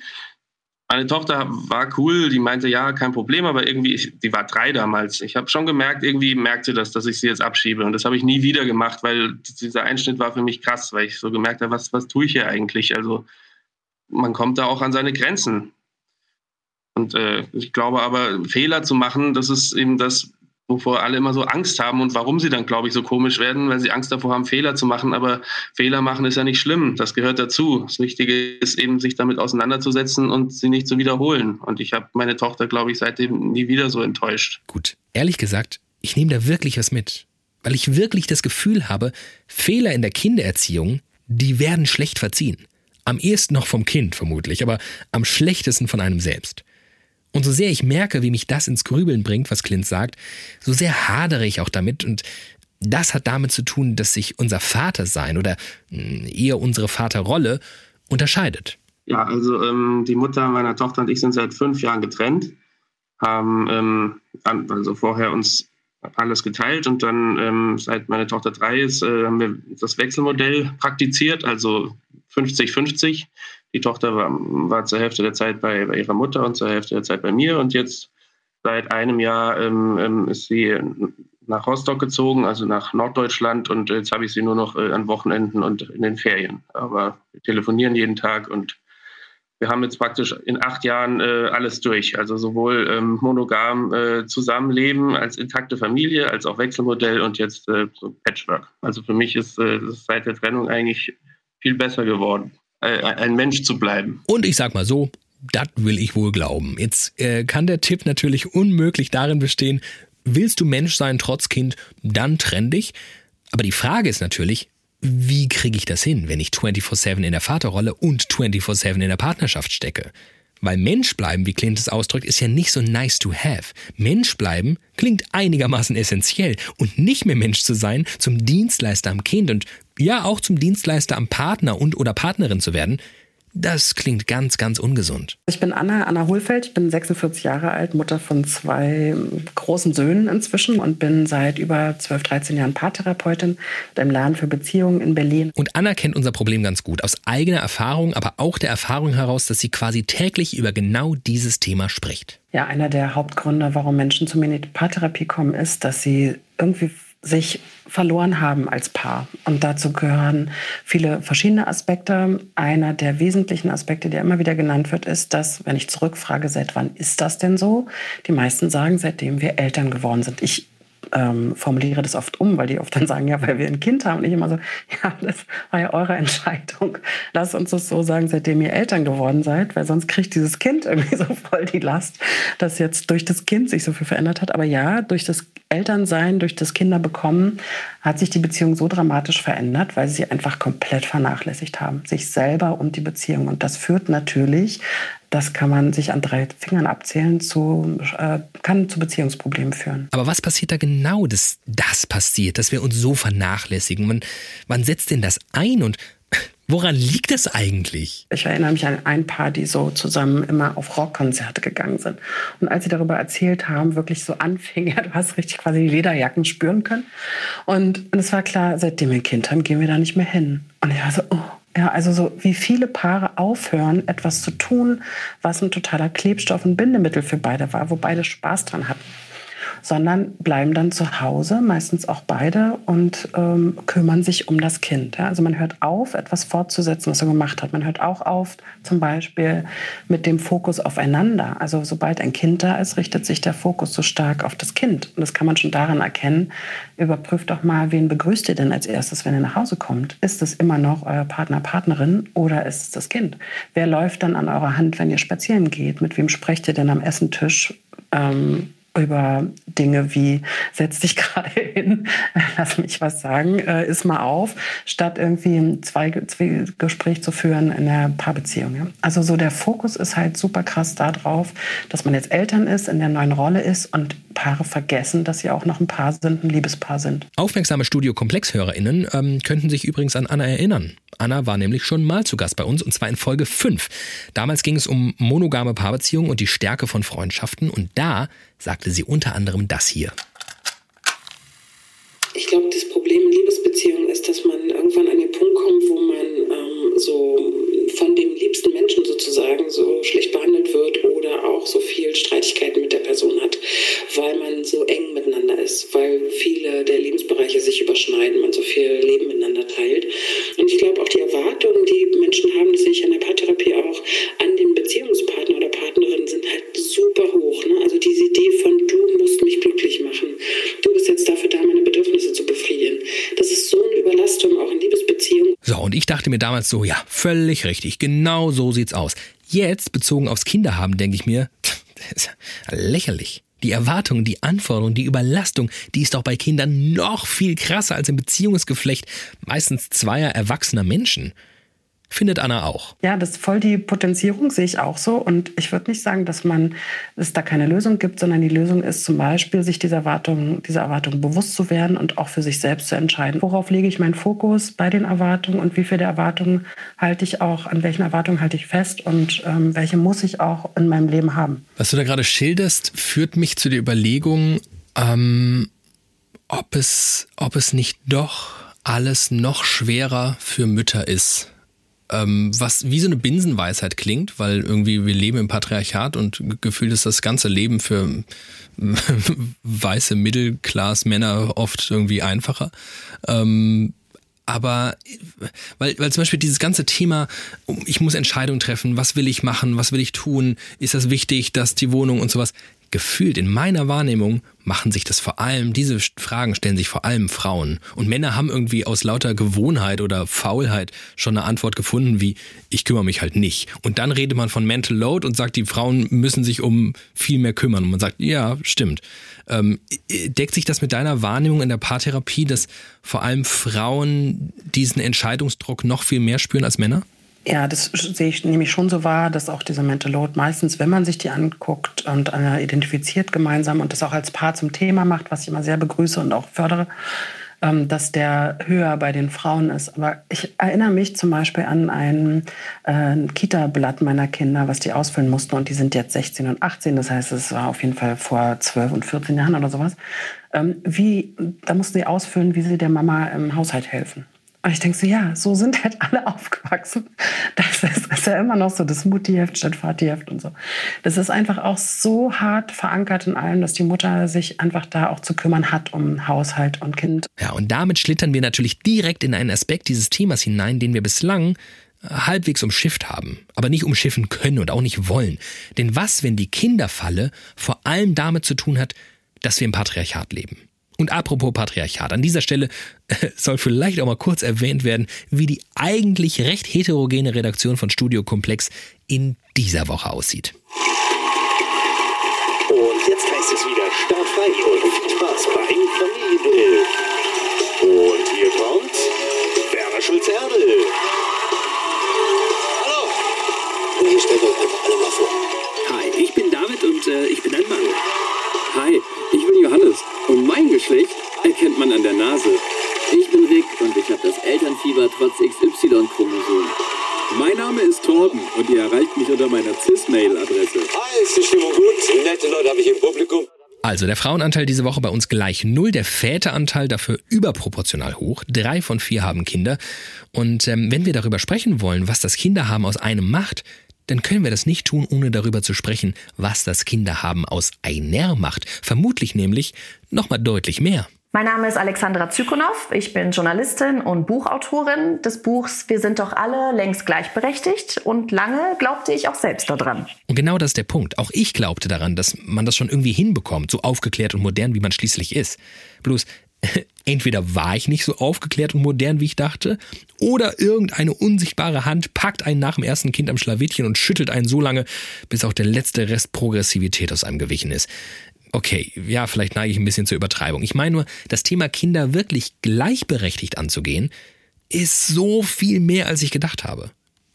meine Tochter war cool, die meinte, ja, kein Problem, aber irgendwie, ich, die war drei damals. Ich habe schon gemerkt, irgendwie merkte das, dass ich sie jetzt abschiebe. Und das habe ich nie wieder gemacht, weil dieser Einschnitt war für mich krass, weil ich so gemerkt habe, was, was tue ich hier eigentlich? Also man kommt da auch an seine Grenzen. Und äh, ich glaube aber, Fehler zu machen, das ist eben das, wovor alle immer so Angst haben und warum sie dann, glaube ich, so komisch werden, weil sie Angst davor haben, Fehler zu machen. Aber Fehler machen ist ja nicht schlimm, das gehört dazu. Das Wichtige ist eben, sich damit auseinanderzusetzen und sie nicht zu wiederholen. Und ich habe meine Tochter, glaube ich, seitdem nie wieder so enttäuscht. Gut, ehrlich gesagt, ich nehme da wirklich was mit, weil ich wirklich das Gefühl habe, Fehler in der Kindererziehung, die werden schlecht verziehen. Am ehesten noch vom Kind vermutlich, aber am schlechtesten von einem selbst. Und so sehr ich merke, wie mich das ins Grübeln bringt, was Clint sagt, so sehr hadere ich auch damit und das hat damit zu tun, dass sich unser Vatersein oder hm, eher unsere Vaterrolle unterscheidet. Ja, also ähm, die Mutter meiner Tochter und ich sind seit fünf Jahren getrennt, haben ähm, also vorher uns alles geteilt und dann, ähm, seit meine Tochter drei ist, äh, haben wir das Wechselmodell praktiziert, also 50-50. Die Tochter war, war zur Hälfte der Zeit bei, bei, ihrer Mutter und zur Hälfte der Zeit bei mir. Und jetzt seit einem Jahr ähm, ähm, ist sie nach Rostock gezogen, also nach Norddeutschland. Und jetzt habe ich sie nur noch äh, an Wochenenden und in den Ferien. Aber wir telefonieren jeden Tag und wir haben jetzt praktisch in acht Jahren äh, alles durch. Also sowohl ähm, monogam äh, Zusammenleben als intakte Familie, als auch Wechselmodell und jetzt äh, so Patchwork. Also für mich ist es äh, seit der Trennung eigentlich viel besser geworden, ein Mensch zu bleiben. Und ich sag mal so, das will ich wohl glauben. Jetzt äh, kann der Tipp natürlich unmöglich darin bestehen, willst du Mensch sein trotz Kind, dann trenn dich. Aber die Frage ist natürlich, wie kriege ich das hin, wenn ich 24-7 in der Vaterrolle und 24-7 in der Partnerschaft stecke? Weil Mensch bleiben, wie Clint es ausdrückt, ist ja nicht so nice to have. Mensch bleiben klingt einigermaßen essentiell und nicht mehr Mensch zu sein, zum Dienstleister am Kind und ja auch zum Dienstleister am Partner und oder Partnerin zu werden, das klingt ganz, ganz ungesund. Ich bin Anna, Anna Hohlfeld, ich bin 46 Jahre alt, Mutter von zwei großen Söhnen inzwischen und bin seit über 12, 13 Jahren Paartherapeutin mit einem Laden für Beziehungen in Berlin. Und Anna kennt unser Problem ganz gut, aus eigener Erfahrung, aber auch der Erfahrung heraus, dass sie quasi täglich über genau dieses Thema spricht. Ja, einer der Hauptgründe, warum Menschen zu mir in die Paartherapie kommen, ist, dass sie irgendwie sich verloren haben als Paar. Und dazu gehören viele verschiedene Aspekte. Einer der wesentlichen Aspekte, der immer wieder genannt wird, ist, dass, wenn ich zurückfrage, seit wann ist das denn so? Die meisten sagen, seitdem wir Eltern geworden sind. Ich ähm, formuliere das oft um, weil die oft dann sagen, ja, weil wir ein Kind haben. Und ich immer so, ja, das war ja eure Entscheidung. Lasst uns das so sagen, seitdem ihr Eltern geworden seid, weil sonst kriegt dieses Kind irgendwie [LAUGHS] so voll die Last, dass jetzt durch das Kind sich so viel verändert hat. Aber ja, durch das Elternsein, durch das Kinderbekommen hat sich die Beziehung so dramatisch verändert, weil sie einfach komplett vernachlässigt haben, sich selber und die Beziehung. Und das führt natürlich das kann man sich an drei Fingern abzählen, zu, äh, kann zu Beziehungsproblemen führen. Aber was passiert da genau, dass das passiert, dass wir uns so vernachlässigen? Man, wann setzt denn das ein und [CLEARS THROAT] Woran liegt das eigentlich? Ich erinnere mich an ein Paar, die so zusammen immer auf Rockkonzerte gegangen sind. Und als sie darüber erzählt haben, wirklich so anfing, [LAUGHS] ja, du hast richtig quasi die Lederjacken spüren können. Und, und es war klar, seitdem wir ein Kind haben, gehen wir da nicht mehr hin. Und ich war so, oh, ja, also so wie viele Paare aufhören, etwas zu tun, was ein totaler Klebstoff und Bindemittel für beide war, wo beide Spaß dran hatten sondern bleiben dann zu Hause, meistens auch beide, und ähm, kümmern sich um das Kind. Ja? Also man hört auf, etwas fortzusetzen, was er gemacht hat. Man hört auch auf, zum Beispiel mit dem Fokus aufeinander. Also sobald ein Kind da ist, richtet sich der Fokus so stark auf das Kind. Und das kann man schon daran erkennen. Überprüft doch mal, wen begrüßt ihr denn als erstes, wenn ihr nach Hause kommt? Ist es immer noch euer Partner, Partnerin oder ist es das Kind? Wer läuft dann an eurer Hand, wenn ihr spazieren geht? Mit wem sprecht ihr denn am Essentisch? Ähm, über Dinge wie setz dich [LAUGHS] gerade hin, lass mich was sagen, äh, ist mal auf, statt irgendwie ein Zweigespräch zu führen in der Paarbeziehung. Ja? Also so der Fokus ist halt super krass darauf, dass man jetzt Eltern ist, in der neuen Rolle ist und Paare vergessen, dass sie auch noch ein Paar sind, ein Liebespaar sind. Aufmerksame Studio-Komplex-HörerInnen ähm, könnten sich übrigens an Anna erinnern. Anna war nämlich schon mal zu Gast bei uns und zwar in Folge 5. Damals ging es um monogame Paarbeziehungen und die Stärke von Freundschaften und da sagte sie unter anderem das hier. Ich glaube, das Problem in Liebesbeziehungen ist, dass man irgendwann an den Punkt kommt, wo man ähm, so von dem liebsten Menschen sozusagen so schlecht behandelt wird oder auch so viel Streitigkeiten mit der Person hat, weil man so eng miteinander ist, weil viele der Lebensbereiche sich überschneiden, man so viel Leben miteinander teilt. Und ich glaube auch die Erwartungen, die Menschen haben, die sich an der Paartherapie auch super hoch. Ne? Also diese Idee von du musst mich glücklich machen, du bist jetzt dafür da, meine Bedürfnisse zu befriedigen. Das ist so eine Überlastung auch in Liebesbeziehungen. So, und ich dachte mir damals so, ja, völlig richtig, genau so sieht's aus. Jetzt, bezogen aufs Kinderhaben, denke ich mir, lächerlich. Die Erwartungen, die Anforderungen, die Überlastung, die ist doch bei Kindern noch viel krasser als im Beziehungsgeflecht meistens zweier erwachsener Menschen. Findet Anna auch. Ja, das ist voll die Potenzierung, sehe ich auch so. Und ich würde nicht sagen, dass man es da keine Lösung gibt, sondern die Lösung ist zum Beispiel, sich dieser Erwartung, dieser Erwartung bewusst zu werden und auch für sich selbst zu entscheiden. Worauf lege ich meinen Fokus bei den Erwartungen und wie viele Erwartungen halte ich auch, an welchen Erwartungen halte ich fest und ähm, welche muss ich auch in meinem Leben haben. Was du da gerade schilderst, führt mich zu der Überlegung, ähm, ob, es, ob es nicht doch alles noch schwerer für Mütter ist ähm, was wie so eine Binsenweisheit klingt, weil irgendwie wir leben im Patriarchat und gefühlt ist das ganze Leben für [LAUGHS] weiße Mittelklass-Männer oft irgendwie einfacher. Ähm, aber weil, weil zum Beispiel dieses ganze Thema, ich muss Entscheidungen treffen, was will ich machen, was will ich tun, ist das wichtig, dass die Wohnung und sowas, gefühlt in meiner Wahrnehmung machen sich das vor allem, diese Fragen stellen sich vor allem Frauen. Und Männer haben irgendwie aus lauter Gewohnheit oder Faulheit schon eine Antwort gefunden, wie ich kümmere mich halt nicht. Und dann redet man von Mental Load und sagt, die Frauen müssen sich um viel mehr kümmern. Und man sagt, ja, stimmt. Ähm, deckt sich das mit deiner Wahrnehmung in der Paartherapie, dass vor allem Frauen diesen Entscheidungsdruck noch viel mehr spüren als Männer? Ja, das sehe ich nämlich schon so wahr, dass auch dieser Mental Load meistens, wenn man sich die anguckt und identifiziert gemeinsam und das auch als Paar zum Thema macht, was ich immer sehr begrüße und auch fördere, ähm, dass der höher bei den Frauen ist. Aber ich erinnere mich zum Beispiel an ein äh, Kita-Blatt meiner Kinder, was die ausfüllen mussten und die sind jetzt 16 und 18, das heißt, es war auf jeden Fall vor 12 und 14 Jahren oder sowas. Ähm, wie, da mussten sie ausfüllen, wie sie der Mama im Haushalt helfen. Und ich denke so, ja, so sind halt alle [LAUGHS] aufgewachsen. Das ist, ist ja immer noch so das Muttiheft statt Vatiheft und so. Das ist einfach auch so hart verankert in allem, dass die Mutter sich einfach da auch zu kümmern hat um Haushalt und Kind. Ja, und damit schlittern wir natürlich direkt in einen Aspekt dieses Themas hinein, den wir bislang halbwegs umschifft haben, aber nicht umschiffen können und auch nicht wollen. Denn was, wenn die Kinderfalle vor allem damit zu tun hat, dass wir im Patriarchat leben? Und apropos Patriarchat, an dieser Stelle [LAUGHS] soll vielleicht auch mal kurz erwähnt werden, wie die eigentlich recht heterogene Redaktion von Studio Komplex in dieser Woche aussieht. Und jetzt heißt es wieder startfrei und viel Spaß beim Familiengrill. Und hier kommt Werner Schulze-Erdel. Hallo. Ihr stellt euch einfach alle mal vor. Hi, ich bin David und äh, ich bin ein Mann. Hi, ich bin Johannes und mein Geschlecht erkennt man an der Nase. Ich bin Rick und ich habe das Elternfieber trotz XY-Chromosom. Mein Name ist Torben und ihr erreicht mich unter meiner CIS-Mail-Adresse. Hi, ist die Stimmung gut? Nette Leute habe ich im Publikum. Also der Frauenanteil diese Woche bei uns gleich null, der Väteranteil dafür überproportional hoch. Drei von vier haben Kinder. Und ähm, wenn wir darüber sprechen wollen, was das Kinderhaben aus einem macht, dann können wir das nicht tun, ohne darüber zu sprechen, was das Kinderhaben aus einer macht. Vermutlich nämlich nochmal deutlich mehr. Mein Name ist Alexandra Zykonow. Ich bin Journalistin und Buchautorin des Buchs Wir sind doch alle längst gleichberechtigt und lange glaubte ich auch selbst daran. Und genau das ist der Punkt. Auch ich glaubte daran, dass man das schon irgendwie hinbekommt, so aufgeklärt und modern, wie man schließlich ist. Bloß [LAUGHS] entweder war ich nicht so aufgeklärt und modern, wie ich dachte, oder irgendeine unsichtbare Hand packt einen nach dem ersten Kind am Schlawittchen und schüttelt einen so lange, bis auch der letzte Rest Progressivität aus einem gewichen ist. okay, ja, vielleicht neige ich ein bisschen zur Übertreibung. Ich meine nur, das Thema Kinder wirklich gleichberechtigt anzugehen, ist so viel mehr, als ich gedacht habe.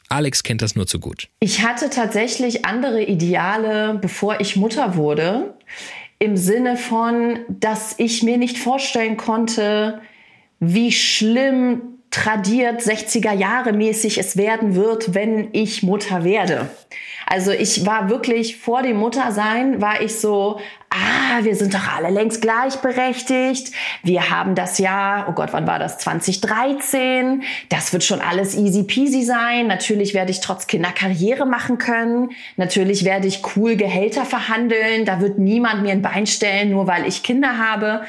Alex kennt das nur zu gut. Ich hatte tatsächlich andere Ideale, bevor ich Mutter wurde. Im Sinne von, dass ich mir nicht vorstellen konnte, wie schlimm tradiert 60er Jahre mäßig es werden wird, wenn ich Mutter werde. Also ich war wirklich vor dem Muttersein, war ich so, ah, wir sind doch alle längst gleichberechtigt. Wir haben das Jahr, oh Gott, wann war das? 2013. Das wird schon alles easy peasy sein. Natürlich werde ich trotz Kinder Karriere machen können. Natürlich werde ich cool Gehälter verhandeln. Da wird niemand mir ein Bein stellen, nur weil ich Kinder habe.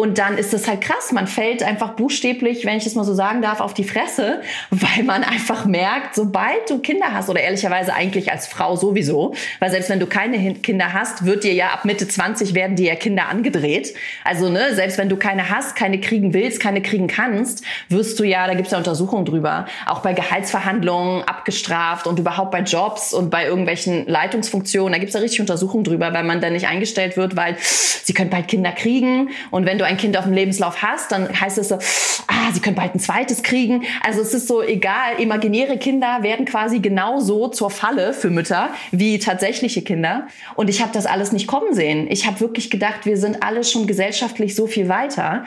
Und dann ist es halt krass. Man fällt einfach buchstäblich, wenn ich es mal so sagen darf, auf die Fresse, weil man einfach merkt, sobald du Kinder hast oder ehrlicherweise eigentlich als Frau sowieso, weil selbst wenn du keine Kinder hast, wird dir ja ab Mitte 20 werden dir ja Kinder angedreht. Also ne, selbst wenn du keine hast, keine kriegen willst, keine kriegen kannst, wirst du ja, da gibt es ja Untersuchungen drüber, auch bei Gehaltsverhandlungen abgestraft und überhaupt bei Jobs und bei irgendwelchen Leitungsfunktionen, da gibt es ja richtig Untersuchungen drüber, weil man dann nicht eingestellt wird, weil sie können bald Kinder kriegen und wenn du ein Kind auf dem Lebenslauf hast, dann heißt es so, ah, sie können bald ein zweites kriegen. Also es ist so egal, imaginäre Kinder werden quasi genauso zur Falle für Mütter wie tatsächliche Kinder. Und ich habe das alles nicht kommen sehen. Ich habe wirklich gedacht, wir sind alle schon gesellschaftlich so viel weiter.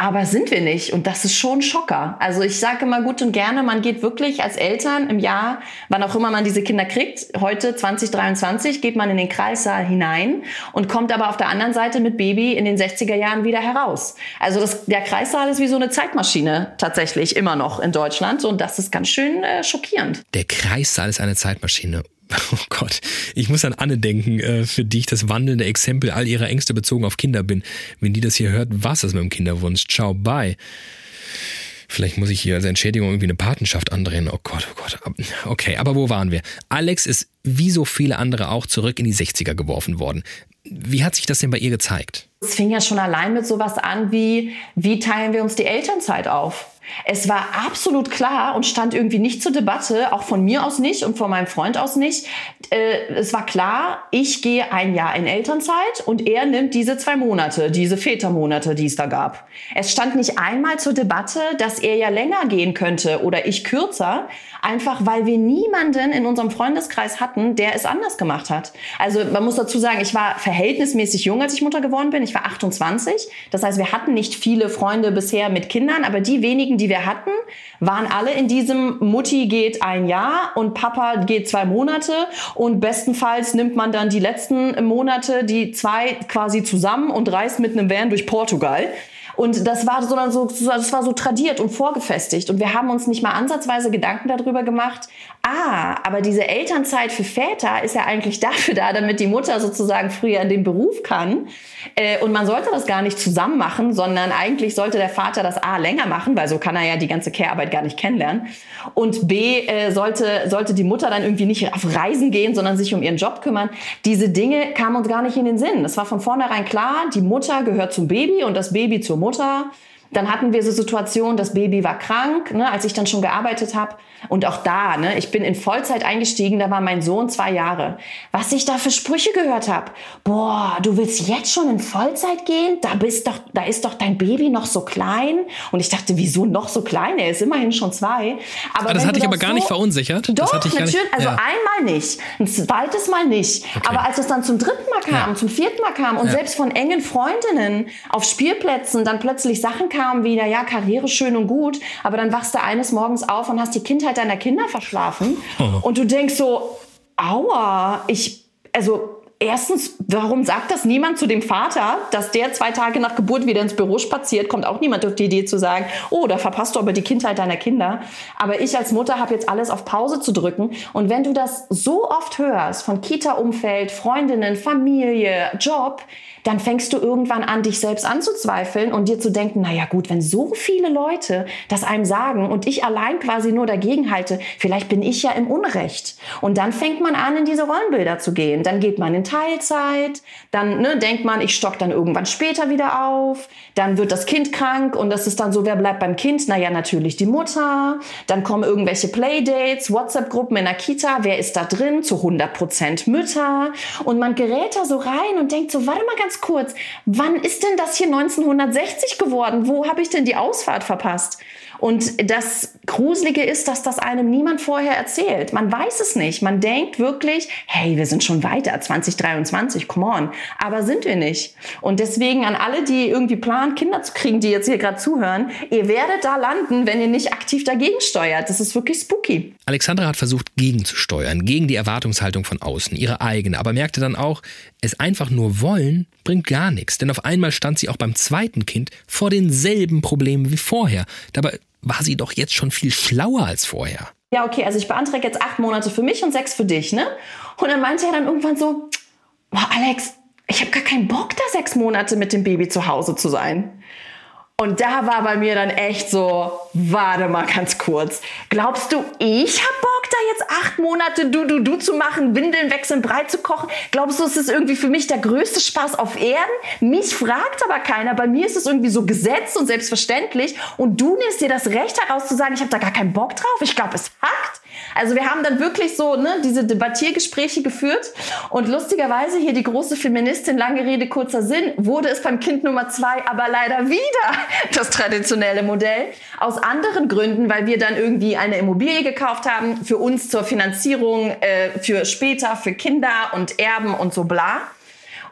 Aber sind wir nicht. Und das ist schon ein Schocker. Also ich sage immer gut und gerne, man geht wirklich als Eltern im Jahr, wann auch immer man diese Kinder kriegt, heute 2023, geht man in den Kreissaal hinein und kommt aber auf der anderen Seite mit Baby in den 60er Jahren wieder heraus. Also das, der Kreissaal ist wie so eine Zeitmaschine tatsächlich immer noch in Deutschland. Und das ist ganz schön äh, schockierend. Der Kreissaal ist eine Zeitmaschine. [LAUGHS] Oh Gott, ich muss an Anne denken, äh, für die ich das wandelnde Exempel all ihrer Ängste bezogen auf Kinder bin. Wenn die das hier hört, was ist mit dem Kinderwunsch? Ciao, bye. Vielleicht muss ich hier als Entschädigung irgendwie eine Patenschaft andrehen. Oh Gott, oh Gott. Okay, aber wo waren wir? Alex ist wie so viele andere auch zurück in die 60er geworfen worden. Wie hat sich das denn bei ihr gezeigt? Es fing ja schon allein mit sowas an wie, wie teilen wir uns die Elternzeit auf? Es war absolut klar und stand irgendwie nicht zur Debatte, auch von mir aus nicht und von meinem Freund aus nicht. Äh, es war klar, ich gehe ein Jahr in Elternzeit und er nimmt diese zwei Monate, diese Vätermonate, die es da gab. Es stand nicht einmal zur Debatte, dass er ja länger gehen könnte oder ich kürzer, einfach weil wir niemanden in unserem Freundeskreis hatten, der es anders gemacht hat. Also man muss dazu sagen, ich war verhältnismäßig jung, als ich Mutter geworden bin. Ich war 28. Das heißt, wir hatten nicht viele Freunde bisher mit Kindern, aber die wenigen, die wir hatten, waren alle in diesem Mutti geht ein Jahr und Papa geht zwei Monate und bestenfalls nimmt man dann die letzten Monate, die zwei quasi zusammen und reist mit einem Van durch Portugal. Und das war so, das war so tradiert und vorgefestigt. Und wir haben uns nicht mal ansatzweise Gedanken darüber gemacht, ah, aber diese Elternzeit für Väter ist ja eigentlich dafür da, damit die Mutter sozusagen früher in den Beruf kann. Äh, und man sollte das gar nicht zusammen machen, sondern eigentlich sollte der Vater das A länger machen, weil so kann er ja die ganze Care-Arbeit gar nicht kennenlernen. Und B äh, sollte, sollte die Mutter dann irgendwie nicht auf Reisen gehen, sondern sich um ihren Job kümmern. Diese Dinge kamen uns gar nicht in den Sinn. Es war von vornherein klar, die Mutter gehört zum Baby und das Baby zur Mutter. Dann hatten wir so Situationen, das Baby war krank, ne, als ich dann schon gearbeitet habe. Und auch da, ne, ich bin in Vollzeit eingestiegen, da war mein Sohn zwei Jahre. Was ich da für Sprüche gehört habe. Boah, du willst jetzt schon in Vollzeit gehen? Da bist doch, da ist doch dein Baby noch so klein. Und ich dachte, wieso noch so klein? Er ist immerhin schon zwei. Aber, aber das hatte ich aber gar so, nicht verunsichert. Doch, natürlich. Nicht, also ja. einmal nicht, ein zweites Mal nicht. Okay. Aber als es dann zum dritten Mal kam, ja. zum vierten Mal kam und ja. selbst von engen Freundinnen auf Spielplätzen dann plötzlich Sachen kamen wie, na ja, Karriere schön und gut, aber dann wachst du eines Morgens auf und hast die Kindheit Kindheit deiner Kinder verschlafen. Oh. [LAUGHS] Und du denkst so, aua, ich, also Erstens, warum sagt das niemand zu dem Vater, dass der zwei Tage nach Geburt wieder ins Büro spaziert? Kommt auch niemand auf die Idee zu sagen, oh, da verpasst du aber die Kindheit deiner Kinder. Aber ich als Mutter habe jetzt alles auf Pause zu drücken. Und wenn du das so oft hörst von Kita-Umfeld, Freundinnen, Familie, Job, dann fängst du irgendwann an, dich selbst anzuzweifeln und dir zu denken, naja gut, wenn so viele Leute das einem sagen und ich allein quasi nur dagegen halte, vielleicht bin ich ja im Unrecht. Und dann fängt man an, in diese Rollenbilder zu gehen. Dann geht man in Teilzeit, dann ne, denkt man, ich stock dann irgendwann später wieder auf, dann wird das Kind krank und das ist dann so, wer bleibt beim Kind? Naja, natürlich die Mutter, dann kommen irgendwelche Playdates, WhatsApp-Gruppen in der Kita, wer ist da drin? Zu 100 Prozent Mütter und man gerät da so rein und denkt so, warte mal ganz kurz, wann ist denn das hier 1960 geworden? Wo habe ich denn die Ausfahrt verpasst? Und das Gruselige ist, dass das einem niemand vorher erzählt. Man weiß es nicht. Man denkt wirklich, hey, wir sind schon weiter, 2023, come on. Aber sind wir nicht. Und deswegen an alle, die irgendwie planen, Kinder zu kriegen, die jetzt hier gerade zuhören, ihr werdet da landen, wenn ihr nicht aktiv dagegen steuert. Das ist wirklich spooky. Alexandra hat versucht, gegenzusteuern, gegen die Erwartungshaltung von außen, ihre eigene, aber merkte dann auch, es einfach nur wollen bringt gar nichts. Denn auf einmal stand sie auch beim zweiten Kind vor denselben Problemen wie vorher. Dabei war sie doch jetzt schon viel schlauer als vorher. Ja, okay, also ich beantrage jetzt acht Monate für mich und sechs für dich, ne? Und dann meinte er dann irgendwann so, boah, Alex, ich habe gar keinen Bock, da sechs Monate mit dem Baby zu Hause zu sein. Und da war bei mir dann echt so, warte mal ganz kurz. Glaubst du, ich hab Bock, jetzt acht Monate du, du, du zu machen, Windeln wechseln, breit zu kochen? Glaubst du, es ist irgendwie für mich der größte Spaß auf Erden? Mich fragt aber keiner. Bei mir ist es irgendwie so gesetzt und selbstverständlich. Und du nimmst dir das Recht heraus zu sagen, ich habe da gar keinen Bock drauf. Ich glaube, es hackt. Also wir haben dann wirklich so ne, diese Debattiergespräche geführt und lustigerweise hier die große Feministin, lange Rede, kurzer Sinn, wurde es beim Kind Nummer zwei aber leider wieder [LAUGHS] das traditionelle Modell. Aus anderen Gründen, weil wir dann irgendwie eine Immobilie gekauft haben, für uns zur Finanzierung, äh, für später, für Kinder und Erben und so bla.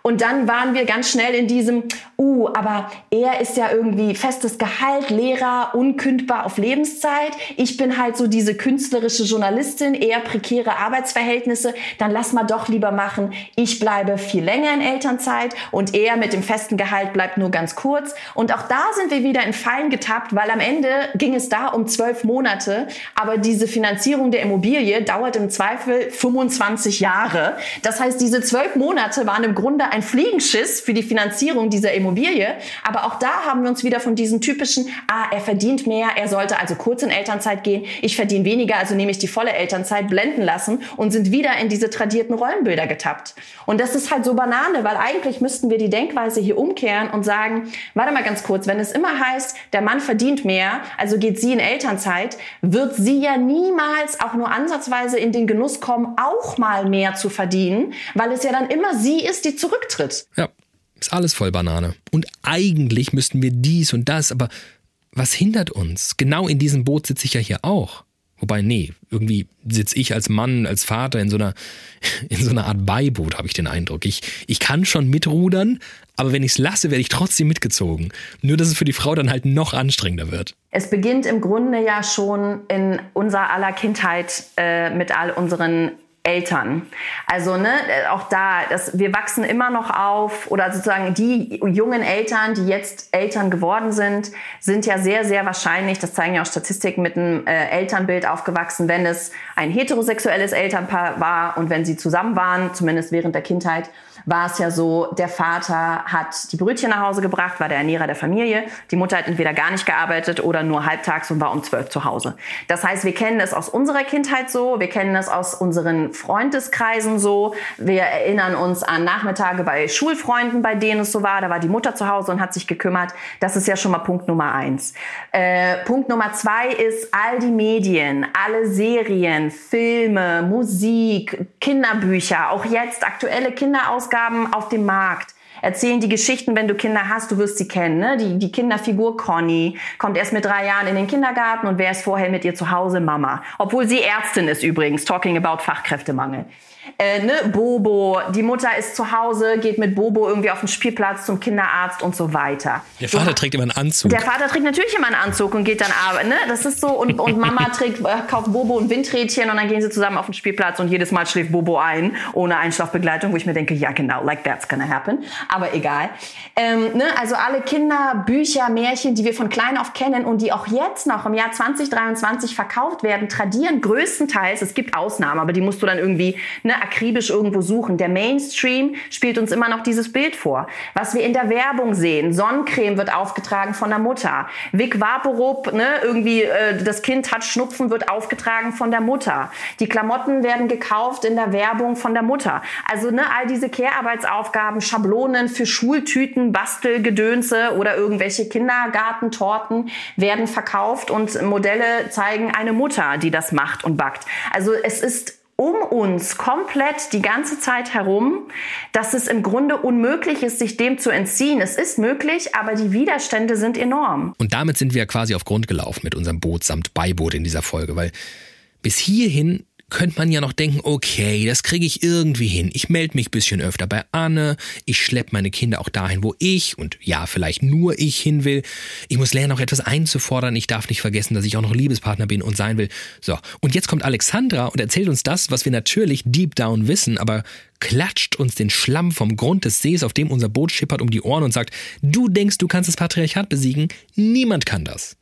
Und dann waren wir ganz schnell in diesem, uh, aber er ist ja irgendwie festes Gehalt, Lehrer, unkündbar auf Lebenszeit. Ich bin halt so diese künstlerische Journalistin, eher prekäre Arbeitsverhältnisse. Dann lass mal doch lieber machen. Ich bleibe viel länger in Elternzeit und er mit dem festen Gehalt bleibt nur ganz kurz. Und auch da sind wir wieder in Fallen getappt, weil am Ende ging es da um zwölf Monate. Aber diese Finanzierung der Immobilie dauert im Zweifel 25 Jahre. Das heißt, diese zwölf Monate waren im Grunde ein ein Fliegenschiss für die Finanzierung dieser Immobilie. Aber auch da haben wir uns wieder von diesen typischen, ah, er verdient mehr, er sollte also kurz in Elternzeit gehen, ich verdiene weniger, also nehme ich die volle Elternzeit, blenden lassen und sind wieder in diese tradierten Rollenbilder getappt. Und das ist halt so Banane, weil eigentlich müssten wir die Denkweise hier umkehren und sagen, warte mal ganz kurz, wenn es immer heißt, der Mann verdient mehr, also geht sie in Elternzeit, wird sie ja niemals auch nur ansatzweise in den Genuss kommen, auch mal mehr zu verdienen, weil es ja dann immer sie ist, die zurück zurücktritt. Ja, ist alles voll Banane. Und eigentlich müssten wir dies und das, aber was hindert uns? Genau in diesem Boot sitze ich ja hier auch. Wobei, nee, irgendwie sitze ich als Mann, als Vater in so einer, [LAUGHS] in so einer Art Beiboot, habe ich den Eindruck. Ich, ich kann schon mitrudern, aber wenn ich es lasse, werde ich trotzdem mitgezogen. Nur, dass es für die Frau dann halt noch anstrengender wird. Es beginnt im Grunde ja schon in unserer aller Kindheit äh, mit all unseren Eltern. Also ne, auch da, das, wir wachsen immer noch auf oder sozusagen die jungen Eltern, die jetzt Eltern geworden sind, sind ja sehr, sehr wahrscheinlich, das zeigen ja auch Statistiken, mit einem äh, Elternbild aufgewachsen, wenn es ein heterosexuelles Elternpaar war und wenn sie zusammen waren, zumindest während der Kindheit war es ja so, der Vater hat die Brötchen nach Hause gebracht, war der Ernährer der Familie. Die Mutter hat entweder gar nicht gearbeitet oder nur halbtags und war um zwölf zu Hause. Das heißt, wir kennen es aus unserer Kindheit so, wir kennen es aus unseren Freundeskreisen so. Wir erinnern uns an Nachmittage bei Schulfreunden, bei denen es so war. Da war die Mutter zu Hause und hat sich gekümmert. Das ist ja schon mal Punkt Nummer eins. Äh, Punkt Nummer zwei ist all die Medien, alle Serien, Filme, Musik, Kinderbücher, auch jetzt aktuelle Kinderausgaben Ausgaben auf dem Markt erzählen die Geschichten, wenn du Kinder hast, du wirst sie kennen. Ne? Die, die Kinderfigur Conny kommt erst mit drei Jahren in den Kindergarten und wer ist vorher mit ihr zu Hause? Mama. Obwohl sie Ärztin ist übrigens, talking about Fachkräftemangel äh, ne, Bobo, die Mutter ist zu Hause, geht mit Bobo irgendwie auf den Spielplatz zum Kinderarzt und so weiter. Der Vater trägt immer einen Anzug. Der Vater trägt natürlich immer einen Anzug und geht dann arbeiten. Ne? Das ist so. Und, und Mama [LAUGHS] trägt, äh, kauft Bobo ein Windrädchen und dann gehen sie zusammen auf den Spielplatz und jedes Mal schläft Bobo ein, ohne Einschlafbegleitung, wo ich mir denke, ja genau, like that's gonna happen. Aber egal. Ähm, ne? Also alle Kinder, Bücher, Märchen, die wir von klein auf kennen und die auch jetzt noch im Jahr 2023 verkauft werden, tradieren größtenteils, es gibt Ausnahmen, aber die musst du dann irgendwie ne, akribisch irgendwo suchen. Der Mainstream spielt uns immer noch dieses Bild vor. Was wir in der Werbung sehen, Sonnencreme wird aufgetragen von der Mutter. Vic Vaporub, ne, irgendwie äh, das Kind hat Schnupfen, wird aufgetragen von der Mutter. Die Klamotten werden gekauft in der Werbung von der Mutter. Also ne, all diese Care-Arbeitsaufgaben, Schablonen für Schultüten, Bastelgedönse oder irgendwelche Kindergartentorten werden verkauft und Modelle zeigen eine Mutter, die das macht und backt. Also es ist um uns komplett die ganze Zeit herum, dass es im Grunde unmöglich ist, sich dem zu entziehen. Es ist möglich, aber die Widerstände sind enorm. Und damit sind wir quasi auf Grund gelaufen mit unserem Boot samt Beiboot in dieser Folge, weil bis hierhin könnte man ja noch denken, okay, das kriege ich irgendwie hin. Ich melde mich bisschen öfter bei Anne, ich schleppe meine Kinder auch dahin, wo ich und ja, vielleicht nur ich hin will. Ich muss lernen, auch etwas einzufordern. Ich darf nicht vergessen, dass ich auch noch Liebespartner bin und sein will. So, und jetzt kommt Alexandra und erzählt uns das, was wir natürlich deep down wissen, aber klatscht uns den Schlamm vom Grund des Sees, auf dem unser Boot schippert, um die Ohren und sagt, du denkst, du kannst das Patriarchat besiegen? Niemand kann das.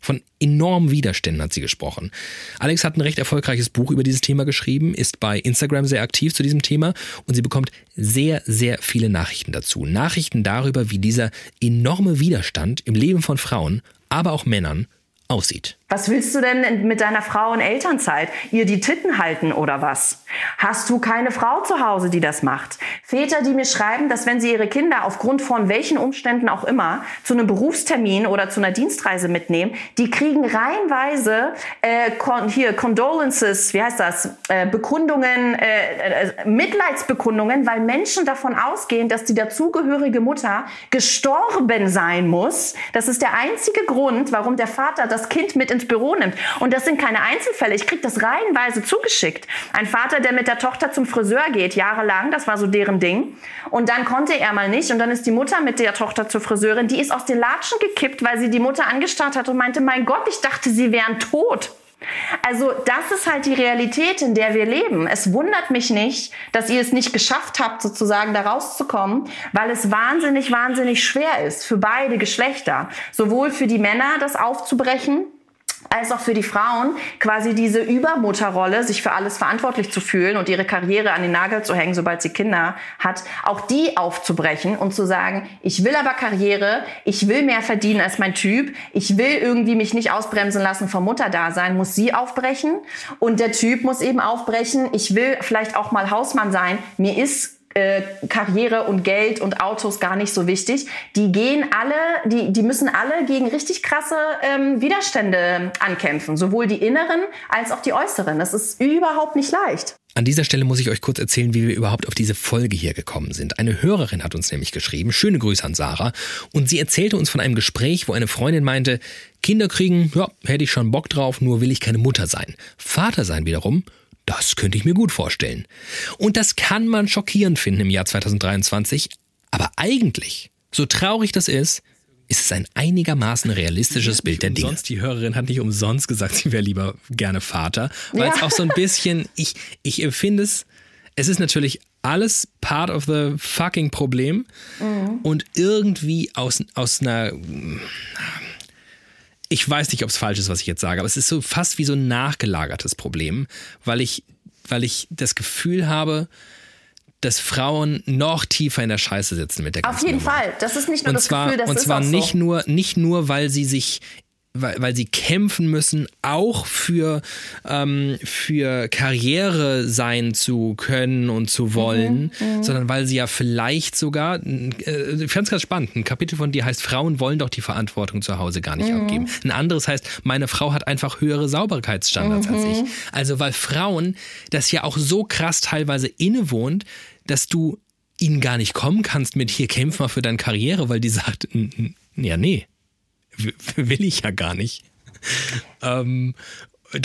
Von enormen Widerständen hat sie gesprochen. Alex hat ein recht erfolgreiches Buch über dieses Thema geschrieben, ist bei Instagram sehr aktiv zu diesem Thema und sie bekommt sehr, sehr viele Nachrichten dazu. Nachrichten darüber, wie dieser enorme Widerstand im Leben von Frauen, aber auch Männern aussieht. Was willst du denn mit deiner Frau in Elternzeit? Ihr die Titten halten oder was? Hast du keine Frau zu Hause, die das macht? Väter, die mir schreiben, dass wenn sie ihre Kinder aufgrund von welchen Umständen auch immer zu einem Berufstermin oder zu einer Dienstreise mitnehmen, die kriegen reihenweise äh, hier Condolences, wie heißt das? Äh, Bekundungen, äh, äh, Mitleidsbekundungen, weil Menschen davon ausgehen, dass die dazugehörige Mutter gestorben sein muss. Das ist der einzige Grund, warum der Vater das Kind mit ins Büro nimmt. Und das sind keine Einzelfälle. Ich kriege das reihenweise zugeschickt. Ein Vater, der mit der Tochter zum Friseur geht, jahrelang, das war so deren Ding. Und dann konnte er mal nicht. Und dann ist die Mutter mit der Tochter zur Friseurin. Die ist aus den Latschen gekippt, weil sie die Mutter angestarrt hat und meinte, mein Gott, ich dachte, sie wären tot. Also das ist halt die Realität, in der wir leben. Es wundert mich nicht, dass ihr es nicht geschafft habt, sozusagen da rauszukommen, weil es wahnsinnig, wahnsinnig schwer ist für beide Geschlechter. Sowohl für die Männer, das aufzubrechen, als auch für die Frauen quasi diese Übermutterrolle, sich für alles verantwortlich zu fühlen und ihre Karriere an den Nagel zu hängen, sobald sie Kinder hat, auch die aufzubrechen und zu sagen, ich will aber Karriere, ich will mehr verdienen als mein Typ, ich will irgendwie mich nicht ausbremsen lassen vom Mutterdasein, muss sie aufbrechen. Und der Typ muss eben aufbrechen, ich will vielleicht auch mal Hausmann sein, mir ist äh, Karriere und Geld und Autos gar nicht so wichtig. Die gehen alle, die, die müssen alle gegen richtig krasse ähm, Widerstände ankämpfen, sowohl die inneren als auch die äußeren. Das ist überhaupt nicht leicht. An dieser Stelle muss ich euch kurz erzählen, wie wir überhaupt auf diese Folge hier gekommen sind. Eine Hörerin hat uns nämlich geschrieben, schöne Grüße an Sarah, und sie erzählte uns von einem Gespräch, wo eine Freundin meinte, Kinder kriegen, ja, hätte ich schon Bock drauf, nur will ich keine Mutter sein. Vater sein wiederum, das könnte ich mir gut vorstellen. Und das kann man schockierend finden im Jahr 2023, aber eigentlich, so traurig das ist, ist es ein einigermaßen realistisches Bild der Dinge. Sonst die Hörerin hat nicht umsonst gesagt, sie wäre lieber gerne Vater, weil ja. es auch so ein bisschen, ich, ich empfinde es, es ist natürlich alles part of the fucking Problem mhm. und irgendwie aus, aus einer ich weiß nicht, ob es falsch ist, was ich jetzt sage, aber es ist so fast wie so ein nachgelagertes Problem, weil ich, weil ich das Gefühl habe, dass Frauen noch tiefer in der Scheiße sitzen mit der ganzen Auf jeden Nummer. Fall. Das ist nicht nur und das zwar, Gefühl, das und ist zwar nicht so. nur nicht nur, weil sie sich weil, weil sie kämpfen müssen, auch für, ähm, für Karriere sein zu können und zu wollen, Mhm, mhm. sondern weil sie ja vielleicht sogar, äh, ich fand es ganz spannend, ein Kapitel von dir heißt, Frauen wollen doch die Verantwortung zu Hause gar nicht Mhm. abgeben. Ein anderes heißt, meine Frau hat einfach höhere Sauberkeitsstandards als Mhm. ich. Also weil Frauen das ja auch so krass teilweise innewohnt, dass du ihnen gar nicht kommen kannst mit hier kämpf mal für deine Karriere, weil die sagt, "N- n- ja nee, will ich ja gar nicht. ähm,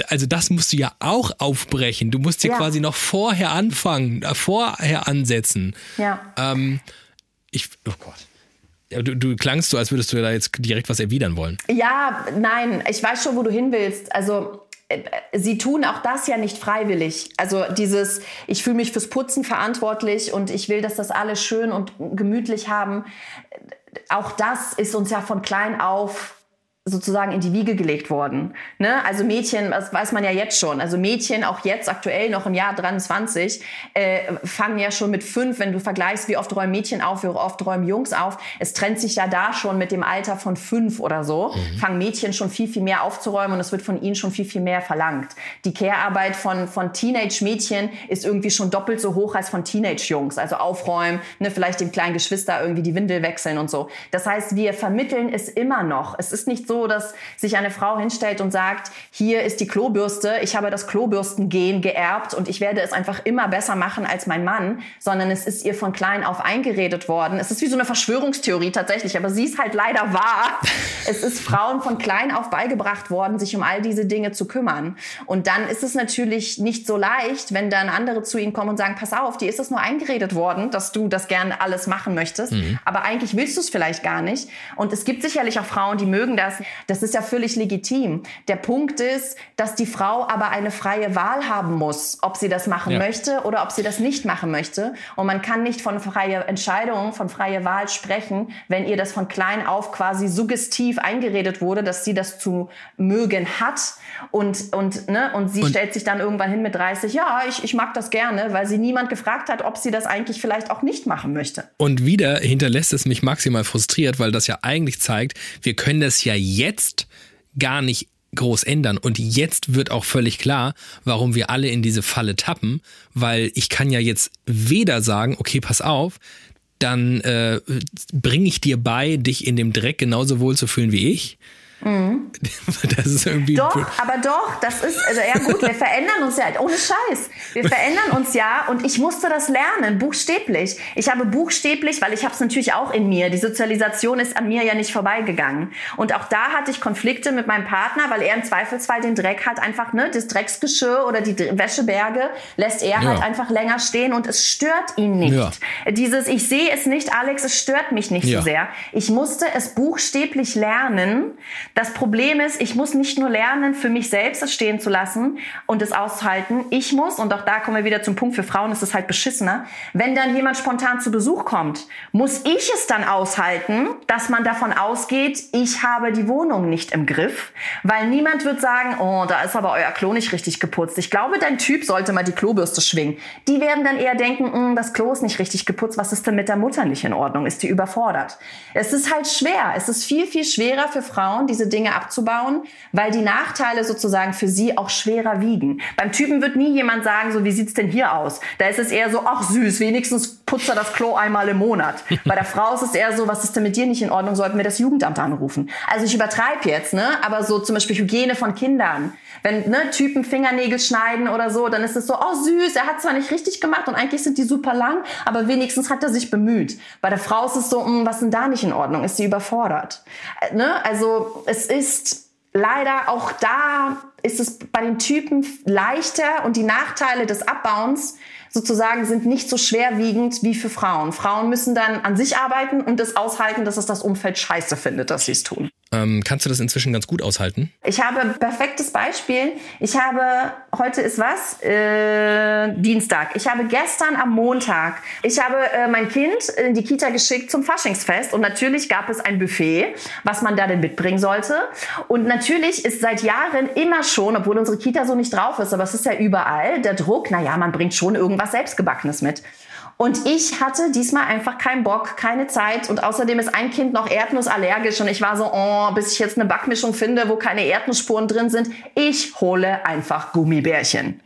also das musst du ja auch aufbrechen. Du musst ja, Ja. quasi noch vorher anfangen, äh, vorher ansetzen. Ja. Ähm, ich, oh Gott. Du, du klangst so, als würdest du da jetzt direkt was erwidern wollen. Ja, nein, ich weiß schon, wo du hin willst. Also äh, sie tun auch das ja nicht freiwillig. Also dieses, ich fühle mich fürs Putzen verantwortlich und ich will, dass das alle schön und gemütlich haben. Auch das ist uns ja von klein auf sozusagen in die Wiege gelegt worden. Ne? Also Mädchen, das weiß man ja jetzt schon. Also Mädchen, auch jetzt aktuell noch im Jahr 23, äh, fangen ja schon mit fünf, wenn du vergleichst, wie oft räumen Mädchen auf, wie oft räumen Jungs auf. Es trennt sich ja da schon mit dem Alter von fünf oder so. Mhm. Fangen Mädchen schon viel, viel mehr aufzuräumen und es wird von ihnen schon viel, viel mehr verlangt. Die Care-Arbeit von, von Teenage-Mädchen ist irgendwie schon doppelt so hoch als von Teenage-Jungs. Also aufräumen, ne, vielleicht dem kleinen Geschwister irgendwie die Windel wechseln und so. Das heißt, wir vermitteln es immer noch. Es ist nicht so, so, dass sich eine Frau hinstellt und sagt, hier ist die Klobürste, ich habe das Klobürstengen geerbt und ich werde es einfach immer besser machen als mein Mann, sondern es ist ihr von klein auf eingeredet worden. Es ist wie so eine Verschwörungstheorie tatsächlich, aber sie ist halt leider wahr. [LAUGHS] Es ist Frauen von klein auf beigebracht worden, sich um all diese Dinge zu kümmern. Und dann ist es natürlich nicht so leicht, wenn dann andere zu ihnen kommen und sagen, pass auf, dir ist es nur eingeredet worden, dass du das gerne alles machen möchtest, mhm. aber eigentlich willst du es vielleicht gar nicht. Und es gibt sicherlich auch Frauen, die mögen das, das ist ja völlig legitim. Der Punkt ist, dass die Frau aber eine freie Wahl haben muss, ob sie das machen ja. möchte oder ob sie das nicht machen möchte. Und man kann nicht von freier Entscheidung, von freier Wahl sprechen, wenn ihr das von klein auf quasi suggestiv eingeredet wurde, dass sie das zu mögen hat. Und, und, ne, und sie und stellt sich dann irgendwann hin mit 30, ja, ich, ich mag das gerne, weil sie niemand gefragt hat, ob sie das eigentlich vielleicht auch nicht machen möchte. Und wieder hinterlässt es mich maximal frustriert, weil das ja eigentlich zeigt, wir können das ja jetzt gar nicht groß ändern. Und jetzt wird auch völlig klar, warum wir alle in diese Falle tappen, weil ich kann ja jetzt weder sagen, okay, pass auf, dann äh, bringe ich dir bei, dich in dem Dreck genauso wohl zu fühlen wie ich. Mhm. [LAUGHS] Das ist irgendwie. Doch, aber doch, das ist, also ja gut, wir verändern uns ja, ohne Scheiß. Wir verändern uns ja und ich musste das lernen, buchstäblich. Ich habe buchstäblich, weil ich habe es natürlich auch in mir, die Sozialisation ist an mir ja nicht vorbeigegangen. Und auch da hatte ich Konflikte mit meinem Partner, weil er im Zweifelsfall den Dreck hat, einfach, ne, das Drecksgeschirr oder die Wäscheberge lässt er ja. halt einfach länger stehen und es stört ihn nicht. Ja. Dieses, ich sehe es nicht, Alex, es stört mich nicht ja. so sehr. Ich musste es buchstäblich lernen, das Problem ist, ich muss nicht nur lernen, für mich selbst es stehen zu lassen und es auszuhalten. Ich muss, und auch da kommen wir wieder zum Punkt, für Frauen ist es halt beschissener, wenn dann jemand spontan zu Besuch kommt, muss ich es dann aushalten, dass man davon ausgeht, ich habe die Wohnung nicht im Griff, weil niemand wird sagen, oh, da ist aber euer Klo nicht richtig geputzt. Ich glaube, dein Typ sollte mal die Klobürste schwingen. Die werden dann eher denken, hm, das Klo ist nicht richtig geputzt, was ist denn mit der Mutter nicht in Ordnung? Ist die überfordert? Es ist halt schwer. Es ist viel, viel schwerer für Frauen, diese diese Dinge abzubauen, weil die Nachteile sozusagen für sie auch schwerer wiegen. Beim Typen wird nie jemand sagen, so wie sieht's denn hier aus? Da ist es eher so, ach süß, wenigstens putzt er das Klo einmal im Monat. [LAUGHS] Bei der Frau ist es eher so, was ist denn mit dir nicht in Ordnung? Sollten wir das Jugendamt anrufen? Also ich übertreibe jetzt, ne? Aber so zum Beispiel Hygiene von Kindern. Wenn ne, Typen Fingernägel schneiden oder so, dann ist es so, oh süß, er hat zwar nicht richtig gemacht und eigentlich sind die super lang, aber wenigstens hat er sich bemüht. Bei der Frau ist es so, mh, hm, was ist denn da nicht in Ordnung? Ist sie überfordert? Äh, ne? Also es ist leider auch da ist es bei den Typen leichter und die Nachteile des Abbauens sozusagen sind nicht so schwerwiegend wie für Frauen. Frauen müssen dann an sich arbeiten und das aushalten, dass es das Umfeld scheiße findet, dass sie es tun. Ähm, kannst du das inzwischen ganz gut aushalten? Ich habe perfektes Beispiel. Ich habe, heute ist was? Äh, Dienstag. Ich habe gestern am Montag, ich habe äh, mein Kind in die Kita geschickt zum Faschingsfest und natürlich gab es ein Buffet, was man da denn mitbringen sollte. Und natürlich ist seit Jahren immer schon, obwohl unsere Kita so nicht drauf ist, aber es ist ja überall, der Druck, naja, man bringt schon irgendwas Selbstgebackenes mit. Und ich hatte diesmal einfach keinen Bock, keine Zeit. Und außerdem ist ein Kind noch erdnussallergisch. Und ich war so, oh, bis ich jetzt eine Backmischung finde, wo keine Erdnussspuren drin sind. Ich hole einfach Gummibärchen.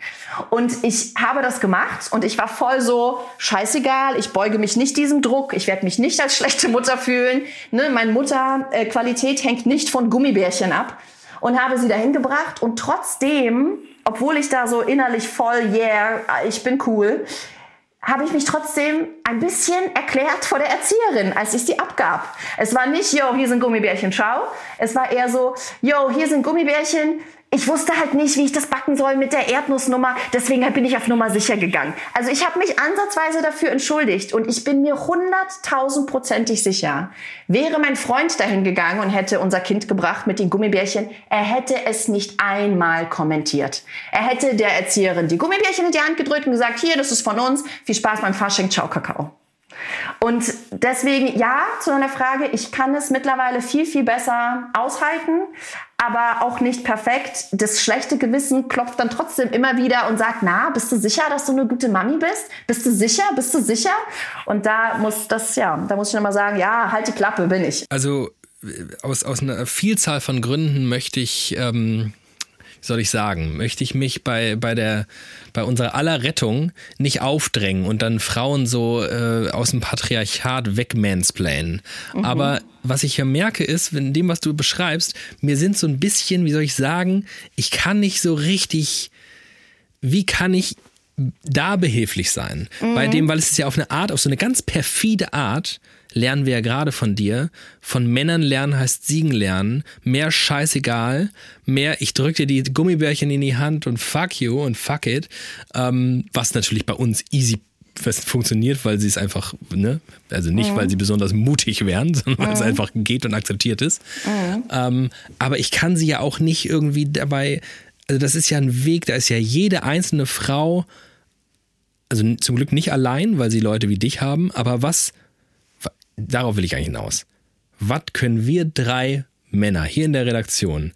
Und ich habe das gemacht und ich war voll so, scheißegal, ich beuge mich nicht diesem Druck. Ich werde mich nicht als schlechte Mutter fühlen. Ne, meine Mutterqualität hängt nicht von Gummibärchen ab. Und habe sie dahin gebracht. Und trotzdem, obwohl ich da so innerlich voll, yeah, ich bin cool, habe ich mich trotzdem ein bisschen erklärt vor der Erzieherin, als ich sie abgab. Es war nicht, yo, hier sind Gummibärchen, ciao. Es war eher so, yo, hier sind Gummibärchen, ich wusste halt nicht, wie ich das backen soll mit der Erdnussnummer. Deswegen bin ich auf Nummer sicher gegangen. Also ich habe mich ansatzweise dafür entschuldigt und ich bin mir hunderttausendprozentig sicher, wäre mein Freund dahin gegangen und hätte unser Kind gebracht mit den Gummibärchen, er hätte es nicht einmal kommentiert. Er hätte der Erzieherin die Gummibärchen in die Hand gedrückt und gesagt, hier, das ist von uns, viel Spaß beim Fasching, ciao Kakao. Und deswegen, ja, zu deiner Frage, ich kann es mittlerweile viel, viel besser aushalten, aber auch nicht perfekt. Das schlechte Gewissen klopft dann trotzdem immer wieder und sagt, na, bist du sicher, dass du eine gute Mami bist? Bist du sicher? Bist du sicher? Und da muss das, ja, da muss ich nochmal sagen, ja, halt die Klappe, bin ich. Also aus, aus einer Vielzahl von Gründen möchte ich, ähm, soll ich sagen, möchte ich mich bei, bei, der, bei unserer aller Rettung nicht aufdrängen und dann Frauen so äh, aus dem Patriarchat wegmansplainen. Mhm. Aber was ich ja merke ist, in dem, was du beschreibst, mir sind so ein bisschen, wie soll ich sagen, ich kann nicht so richtig, wie kann ich da behilflich sein? Mhm. Bei dem, weil es ist ja auf eine Art, auf so eine ganz perfide Art, lernen wir ja gerade von dir. Von Männern lernen heißt siegen lernen. Mehr scheißegal. Mehr, ich drück dir die Gummibärchen in die Hand und fuck you und fuck it. Ähm, was natürlich bei uns easy funktioniert, weil sie es einfach, ne, also nicht, mhm. weil sie besonders mutig wären, [LAUGHS] sondern weil mhm. es einfach geht und akzeptiert ist. Mhm. Ähm, aber ich kann sie ja auch nicht irgendwie dabei, also das ist ja ein Weg, da ist ja jede einzelne Frau, also zum Glück nicht allein, weil sie Leute wie dich haben, aber was darauf will ich eigentlich hinaus. Was können wir drei Männer hier in der Redaktion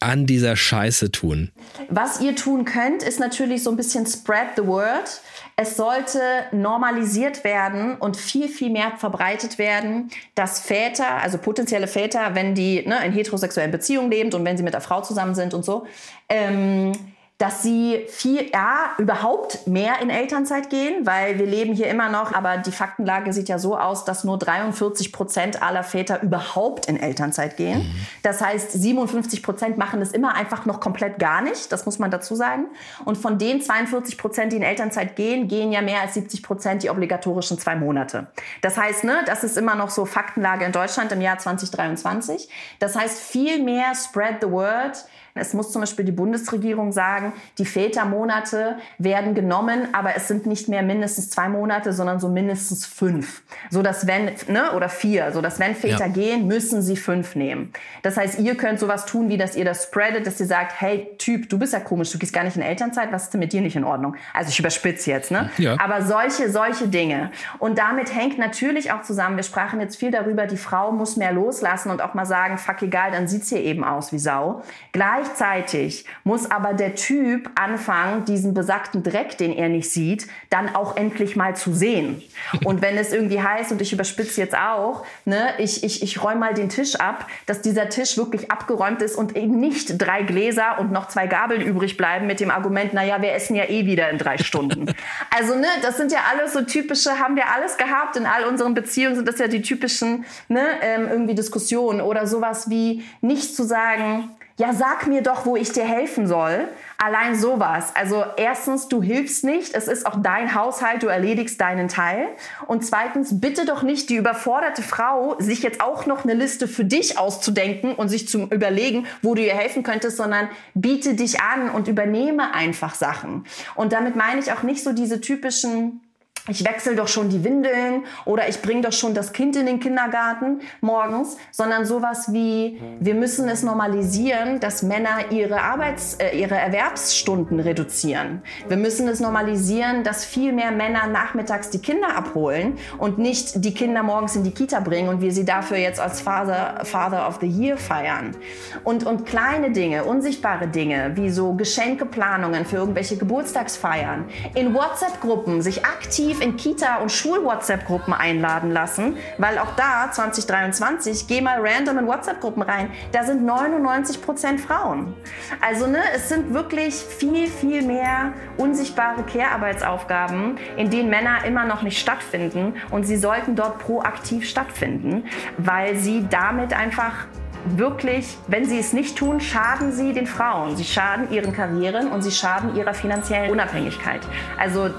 an dieser Scheiße tun? Was ihr tun könnt, ist natürlich so ein bisschen spread the word. Es sollte normalisiert werden und viel, viel mehr verbreitet werden, dass Väter, also potenzielle Väter, wenn die ne, in heterosexuellen Beziehungen leben und wenn sie mit der Frau zusammen sind und so, ähm, dass sie viel, ja, überhaupt mehr in Elternzeit gehen, weil wir leben hier immer noch, aber die Faktenlage sieht ja so aus, dass nur 43 Prozent aller Väter überhaupt in Elternzeit gehen. Mhm. Das heißt, 57 Prozent machen es immer einfach noch komplett gar nicht, das muss man dazu sagen. Und von den 42 Prozent, die in Elternzeit gehen, gehen ja mehr als 70 Prozent die obligatorischen zwei Monate. Das heißt, ne, das ist immer noch so Faktenlage in Deutschland im Jahr 2023. Das heißt, viel mehr spread the word, es muss zum Beispiel die Bundesregierung sagen, die Vätermonate werden genommen, aber es sind nicht mehr mindestens zwei Monate, sondern so mindestens fünf. So dass wenn, ne, oder vier, so dass wenn Väter ja. gehen, müssen sie fünf nehmen. Das heißt, ihr könnt sowas tun, wie dass ihr das spreadet, dass ihr sagt, hey Typ, du bist ja komisch, du gehst gar nicht in Elternzeit, was ist denn mit dir nicht in Ordnung? Also ich überspitze jetzt, ne? Ja. Aber solche, solche Dinge. Und damit hängt natürlich auch zusammen, wir sprachen jetzt viel darüber, die Frau muss mehr loslassen und auch mal sagen, fuck egal, dann sieht's hier eben aus wie Sau. Gleich Gleichzeitig muss aber der Typ anfangen, diesen besagten Dreck, den er nicht sieht, dann auch endlich mal zu sehen. Und wenn es irgendwie heißt, und ich überspitze jetzt auch, ne, ich, ich, ich räume mal den Tisch ab, dass dieser Tisch wirklich abgeräumt ist und eben nicht drei Gläser und noch zwei Gabeln übrig bleiben mit dem Argument, naja, wir essen ja eh wieder in drei Stunden. [LAUGHS] Also, ne, das sind ja alles so typische, haben wir alles gehabt in all unseren Beziehungen, sind das ja die typischen, ne, ähm, irgendwie Diskussionen oder sowas wie nicht zu sagen, ja, sag mir doch, wo ich dir helfen soll. Allein sowas. Also erstens, du hilfst nicht. Es ist auch dein Haushalt. Du erledigst deinen Teil. Und zweitens, bitte doch nicht die überforderte Frau, sich jetzt auch noch eine Liste für dich auszudenken und sich zu überlegen, wo du ihr helfen könntest, sondern biete dich an und übernehme einfach Sachen. Und damit meine ich auch nicht so diese typischen ich wechsle doch schon die Windeln oder ich bringe doch schon das Kind in den Kindergarten morgens, sondern sowas wie, wir müssen es normalisieren, dass Männer ihre Arbeits-, äh, ihre Erwerbsstunden reduzieren. Wir müssen es normalisieren, dass viel mehr Männer nachmittags die Kinder abholen und nicht die Kinder morgens in die Kita bringen und wir sie dafür jetzt als Father, Father of the Year feiern. Und, und kleine Dinge, unsichtbare Dinge, wie so Geschenkeplanungen für irgendwelche Geburtstagsfeiern, in WhatsApp-Gruppen sich aktiv in Kita- und Schul-WhatsApp-Gruppen einladen lassen, weil auch da 2023, geh mal random in WhatsApp-Gruppen rein, da sind 99 Prozent Frauen. Also ne, es sind wirklich viel, viel mehr unsichtbare Care-Arbeitsaufgaben, in denen Männer immer noch nicht stattfinden und sie sollten dort proaktiv stattfinden, weil sie damit einfach wirklich, wenn sie es nicht tun, schaden sie den Frauen. Sie schaden ihren Karrieren und sie schaden ihrer finanziellen Unabhängigkeit. Also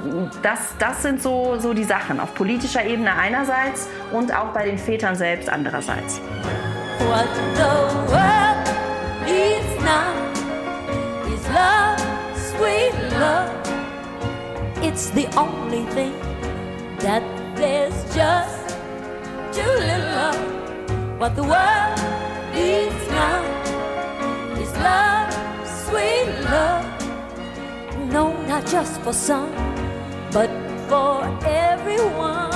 das, das sind so, so die Sachen auf politischer Ebene einerseits und auch bei den Vätern selbst andererseits. What the world needs now is love, sweet love. It's the only thing that there's just too little of. What the world It's love, it's love, sweet love. No, not just for some, but for everyone.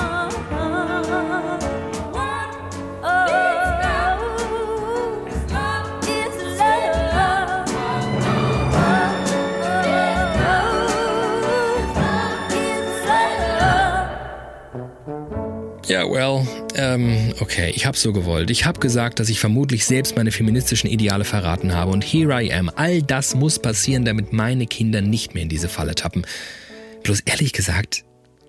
Ja, well, ähm, okay, ich hab's so gewollt. Ich hab gesagt, dass ich vermutlich selbst meine feministischen Ideale verraten habe und here I am. All das muss passieren, damit meine Kinder nicht mehr in diese Falle tappen. Bloß ehrlich gesagt,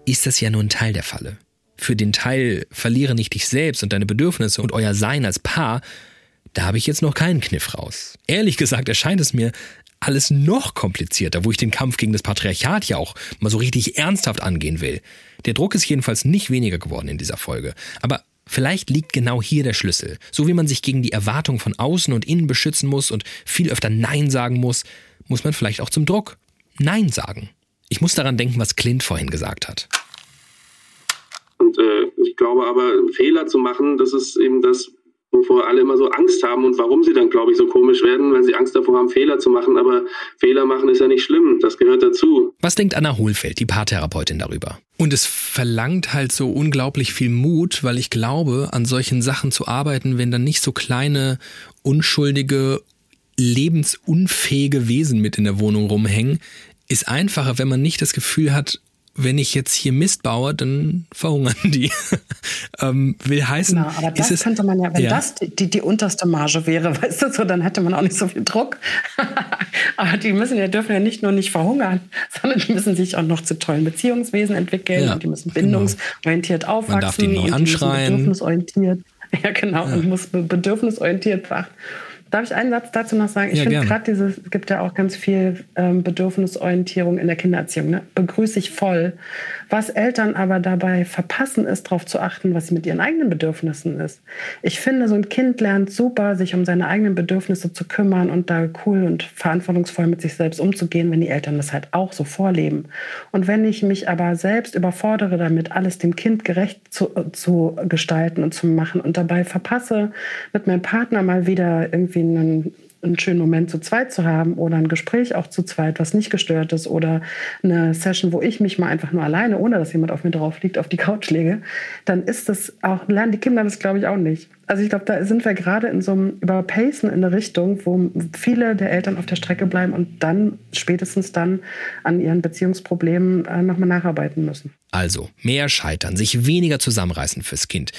ist das ja nur ein Teil der Falle. Für den Teil verliere nicht dich selbst und deine Bedürfnisse und euer Sein als Paar, da habe ich jetzt noch keinen Kniff raus. Ehrlich gesagt erscheint es mir alles noch komplizierter, wo ich den Kampf gegen das Patriarchat ja auch mal so richtig ernsthaft angehen will. Der Druck ist jedenfalls nicht weniger geworden in dieser Folge. Aber vielleicht liegt genau hier der Schlüssel. So wie man sich gegen die Erwartungen von außen und innen beschützen muss und viel öfter Nein sagen muss, muss man vielleicht auch zum Druck Nein sagen. Ich muss daran denken, was Clint vorhin gesagt hat. Und äh, ich glaube aber, Fehler zu machen, das ist eben das, wovor alle immer so Angst haben und warum sie dann, glaube ich, so komisch werden, weil sie Angst davor haben, Fehler zu machen. Aber Fehler machen ist ja nicht schlimm, das gehört dazu. Was denkt Anna Hohlfeld, die Paartherapeutin, darüber? Und es verlangt halt so unglaublich viel Mut, weil ich glaube, an solchen Sachen zu arbeiten, wenn dann nicht so kleine, unschuldige, lebensunfähige Wesen mit in der Wohnung rumhängen, ist einfacher, wenn man nicht das Gefühl hat, wenn ich jetzt hier Mist baue, dann verhungern die. [LAUGHS] ähm, will heißen, genau, aber das könnte man ja, wenn ja. das die, die, die, unterste Marge wäre, [LAUGHS] weißt du, so, dann hätte man auch nicht so viel Druck. [LAUGHS] aber die müssen ja, dürfen ja nicht nur nicht verhungern, sondern die müssen sich auch noch zu tollen Beziehungswesen entwickeln ja, und die müssen genau. bindungsorientiert genau. aufwachsen. Man darf die nie und anschreien. Bedürfnisorientiert. Ja, genau, ja. und muss bedürfnisorientiert. Darf ich einen Satz dazu noch sagen? Ich ja, finde gerade dieses, es gibt ja auch ganz viel ähm, Bedürfnisorientierung in der Kindererziehung, ne? begrüße ich voll. Was Eltern aber dabei verpassen, ist darauf zu achten, was mit ihren eigenen Bedürfnissen ist. Ich finde, so ein Kind lernt super, sich um seine eigenen Bedürfnisse zu kümmern und da cool und verantwortungsvoll mit sich selbst umzugehen, wenn die Eltern das halt auch so vorleben. Und wenn ich mich aber selbst überfordere damit, alles dem Kind gerecht zu, zu gestalten und zu machen und dabei verpasse, mit meinem Partner mal wieder irgendwie einen einen schönen Moment zu zweit zu haben oder ein Gespräch auch zu zweit, was nicht gestört ist oder eine Session, wo ich mich mal einfach nur alleine, ohne dass jemand auf mir drauf liegt, auf die Couch lege, dann ist das auch, lernen die Kinder das glaube ich auch nicht. Also ich glaube, da sind wir gerade in so einem Überpacen in eine Richtung, wo viele der Eltern auf der Strecke bleiben und dann spätestens dann an ihren Beziehungsproblemen äh, nochmal nacharbeiten müssen. Also mehr scheitern, sich weniger zusammenreißen fürs Kind,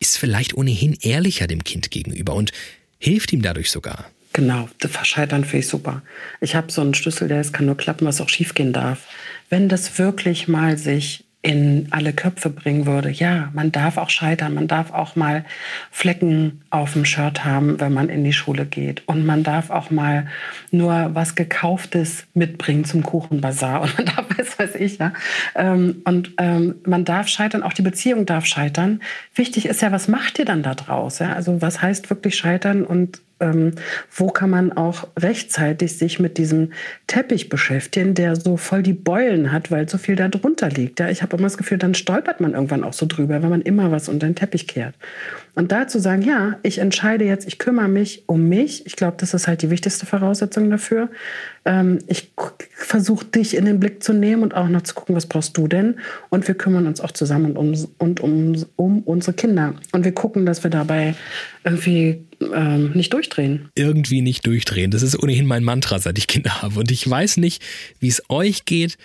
ist vielleicht ohnehin ehrlicher dem Kind gegenüber und hilft ihm dadurch sogar. Genau, Verscheitern finde ich super. Ich habe so einen Schlüssel, der es kann nur klappen, was auch schiefgehen darf. Wenn das wirklich mal sich in alle Köpfe bringen würde. Ja, man darf auch scheitern, man darf auch mal Flecken auf dem Shirt haben, wenn man in die Schule geht. Und man darf auch mal nur was Gekauftes mitbringen zum Kuchenbazar. Und [LAUGHS] man darf, was weiß ich, ja. Ähm, und ähm, man darf scheitern, auch die Beziehung darf scheitern. Wichtig ist ja, was macht ihr dann da draus? Also was heißt wirklich scheitern und ähm, wo kann man auch rechtzeitig sich mit diesem Teppich beschäftigen, der so voll die Beulen hat, weil so viel da drunter liegt. Ja, ich habe immer das Gefühl, dann stolpert man irgendwann auch so drüber, wenn man immer was unter den Teppich kehrt. Und da zu sagen, ja, ich entscheide jetzt, ich kümmere mich um mich. Ich glaube, das ist halt die wichtigste Voraussetzung dafür. Ähm, ich versuche dich in den Blick zu nehmen und auch noch zu gucken, was brauchst du denn? Und wir kümmern uns auch zusammen um, und um, um unsere Kinder. Und wir gucken, dass wir dabei irgendwie ähm, nicht durchdrehen. Irgendwie nicht durchdrehen. Das ist ohnehin mein Mantra, seit ich Kinder habe. Und ich weiß nicht, wie es euch geht,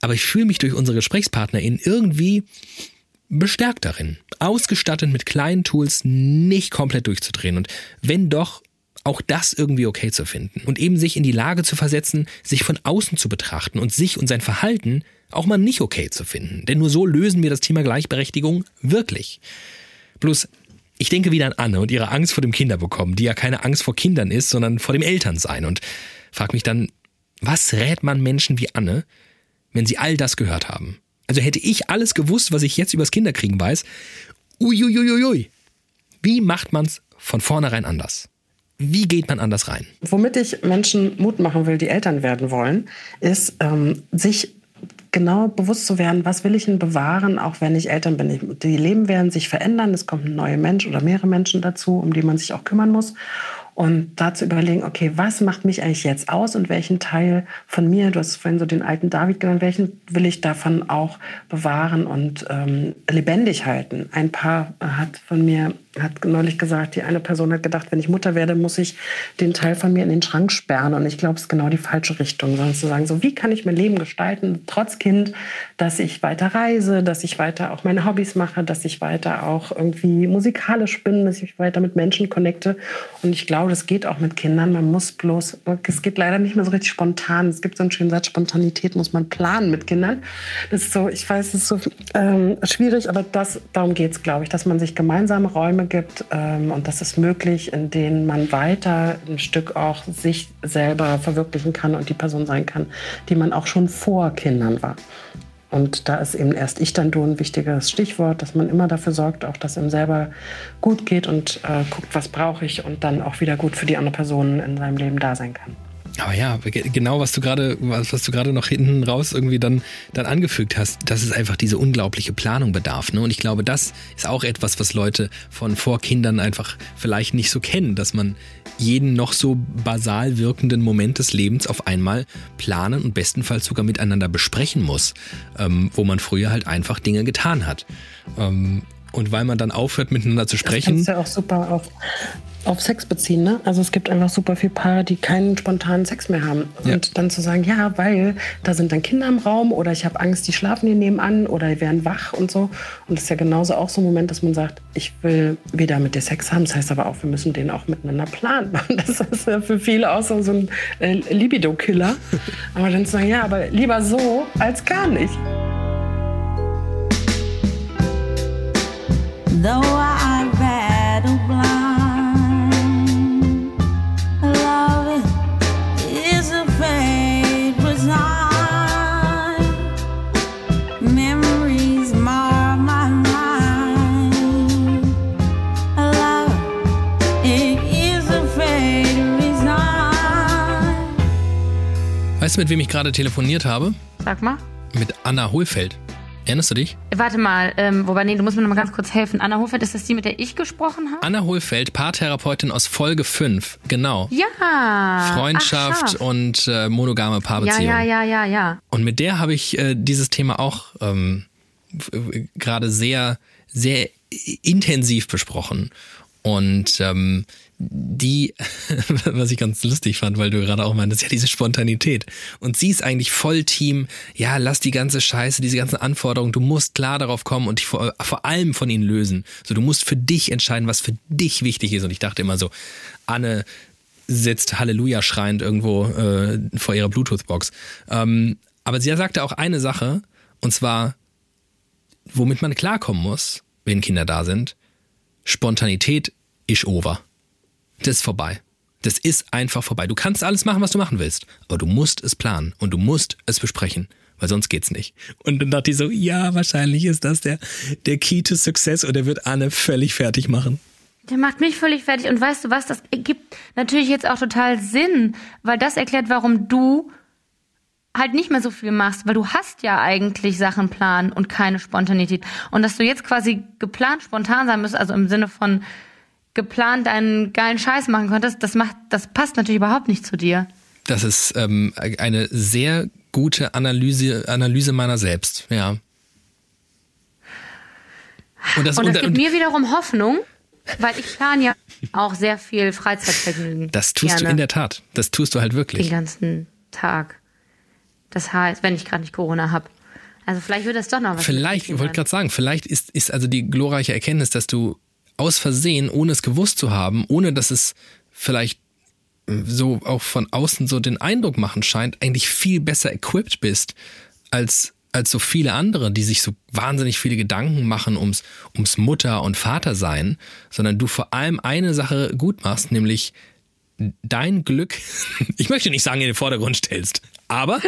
aber ich fühle mich durch unsere GesprächspartnerInnen irgendwie bestärkt darin, ausgestattet mit kleinen Tools nicht komplett durchzudrehen und wenn doch, auch das irgendwie okay zu finden und eben sich in die Lage zu versetzen, sich von außen zu betrachten und sich und sein Verhalten auch mal nicht okay zu finden. Denn nur so lösen wir das Thema Gleichberechtigung wirklich. Bloß, ich denke wieder an Anne und ihre Angst vor dem Kinderbekommen, die ja keine Angst vor Kindern ist, sondern vor dem Elternsein und frag mich dann, was rät man Menschen wie Anne, wenn sie all das gehört haben? Also hätte ich alles gewusst, was ich jetzt übers Kinderkriegen weiß, uiuiuiui. Wie macht man's von vornherein anders? Wie geht man anders rein? Womit ich Menschen Mut machen will, die Eltern werden wollen, ist, ähm, sich genau bewusst zu werden, was will ich denn bewahren, auch wenn ich Eltern bin. Die Leben werden sich verändern, es kommt ein neuer Mensch oder mehrere Menschen dazu, um die man sich auch kümmern muss und da zu überlegen, okay, was macht mich eigentlich jetzt aus und welchen Teil von mir, du hast vorhin so den alten David genannt, welchen will ich davon auch bewahren und ähm, lebendig halten? Ein Paar hat von mir hat neulich gesagt, die eine Person hat gedacht, wenn ich Mutter werde, muss ich den Teil von mir in den Schrank sperren. Und ich glaube, es ist genau die falsche Richtung, sondern zu sagen, so wie kann ich mein Leben gestalten, trotz Kind, dass ich weiter reise, dass ich weiter auch meine Hobbys mache, dass ich weiter auch irgendwie musikalisch bin, dass ich weiter mit Menschen connecte. Und ich glaube, das geht auch mit Kindern. Man muss bloß, es geht leider nicht mehr so richtig spontan. Es gibt so einen schönen Satz, Spontanität muss man planen mit Kindern. Das ist so, ich weiß, es ist so ähm, schwierig, aber das, darum geht es, glaube ich, dass man sich gemeinsame Räume gibt ähm, und das ist möglich, in denen man weiter ein Stück auch sich selber verwirklichen kann und die Person sein kann, die man auch schon vor Kindern war. Und da ist eben erst ich dann du ein wichtiges Stichwort, dass man immer dafür sorgt, auch dass ihm selber gut geht und äh, guckt, was brauche ich und dann auch wieder gut für die andere Person in seinem Leben da sein kann. Aber ja, genau was du gerade, was, was du gerade noch hinten raus irgendwie dann, dann angefügt hast, dass es einfach diese unglaubliche Planung bedarf. Ne? Und ich glaube, das ist auch etwas, was Leute von Vorkindern einfach vielleicht nicht so kennen, dass man jeden noch so basal wirkenden Moment des Lebens auf einmal planen und bestenfalls sogar miteinander besprechen muss, ähm, wo man früher halt einfach Dinge getan hat. Ähm, und weil man dann aufhört, miteinander zu sprechen. Das kannst du ja auch super auf auf Sex beziehen. Ne? Also es gibt einfach super viele Paare, die keinen spontanen Sex mehr haben. Ja. Und dann zu sagen, ja, weil da sind dann Kinder im Raum oder ich habe Angst, die schlafen hier nebenan oder die werden wach und so. Und das ist ja genauso auch so ein Moment, dass man sagt, ich will wieder mit dir Sex haben. Das heißt aber auch, wir müssen den auch miteinander planen. [LAUGHS] Das ist ja für viele auch so, so ein äh, Libido-Killer. [LAUGHS] aber dann zu sagen, ja, aber lieber so als gar nicht. Weißt du, mit wem ich gerade telefoniert habe? Sag mal. Mit Anna Hohlfeld. Erinnerst du dich? Warte mal, ähm, wobei, nee, du musst mir noch mal ganz kurz helfen. Anna Hohlfeld, ist das die, mit der ich gesprochen habe? Anna Hohlfeld, Paartherapeutin aus Folge 5, genau. Ja. Freundschaft Ach, und äh, monogame Paarbeziehung. Ja, ja, ja, ja, ja. Und mit der habe ich äh, dieses Thema auch ähm, gerade sehr, sehr intensiv besprochen. Und ähm, die, [LAUGHS] was ich ganz lustig fand, weil du gerade auch meintest, ja, diese Spontanität. Und sie ist eigentlich voll Team, ja, lass die ganze Scheiße, diese ganzen Anforderungen, du musst klar darauf kommen und dich vor, vor allem von ihnen lösen. So, du musst für dich entscheiden, was für dich wichtig ist. Und ich dachte immer so, Anne sitzt Halleluja schreiend irgendwo äh, vor ihrer Bluetooth-Box. Ähm, aber sie sagte auch eine Sache, und zwar, womit man klarkommen muss, wenn Kinder da sind, Spontanität ist over. Das ist vorbei. Das ist einfach vorbei. Du kannst alles machen, was du machen willst, aber du musst es planen und du musst es besprechen, weil sonst geht's nicht. Und dann dachte ich so, ja, wahrscheinlich ist das der, der Key to Success und der wird Anne völlig fertig machen. Der macht mich völlig fertig. Und weißt du was, das gibt natürlich jetzt auch total Sinn, weil das erklärt, warum du halt nicht mehr so viel machst, weil du hast ja eigentlich Sachen planen und keine Spontanität. Und dass du jetzt quasi geplant spontan sein musst, also im Sinne von, geplant einen geilen Scheiß machen konntest, das macht, das passt natürlich überhaupt nicht zu dir. Das ist ähm, eine sehr gute Analyse, Analyse meiner selbst, ja. Und das, und das und, gibt und, mir wiederum Hoffnung, weil ich plane ja auch sehr viel Freizeitvergnügen. Das tust gerne. du in der Tat. Das tust du halt wirklich. Den ganzen Tag. Das heißt, wenn ich gerade nicht Corona habe. Also vielleicht wird das doch noch was. Vielleicht, ich wollte gerade sagen, vielleicht ist, ist also die glorreiche Erkenntnis, dass du aus Versehen, ohne es gewusst zu haben, ohne dass es vielleicht äh, so auch von außen so den Eindruck machen scheint, eigentlich viel besser equipped bist als als so viele andere, die sich so wahnsinnig viele Gedanken machen ums, ums Mutter- und Vatersein, sondern du vor allem eine Sache gut machst, nämlich dein Glück, [LAUGHS] ich möchte nicht sagen, in den Vordergrund stellst, aber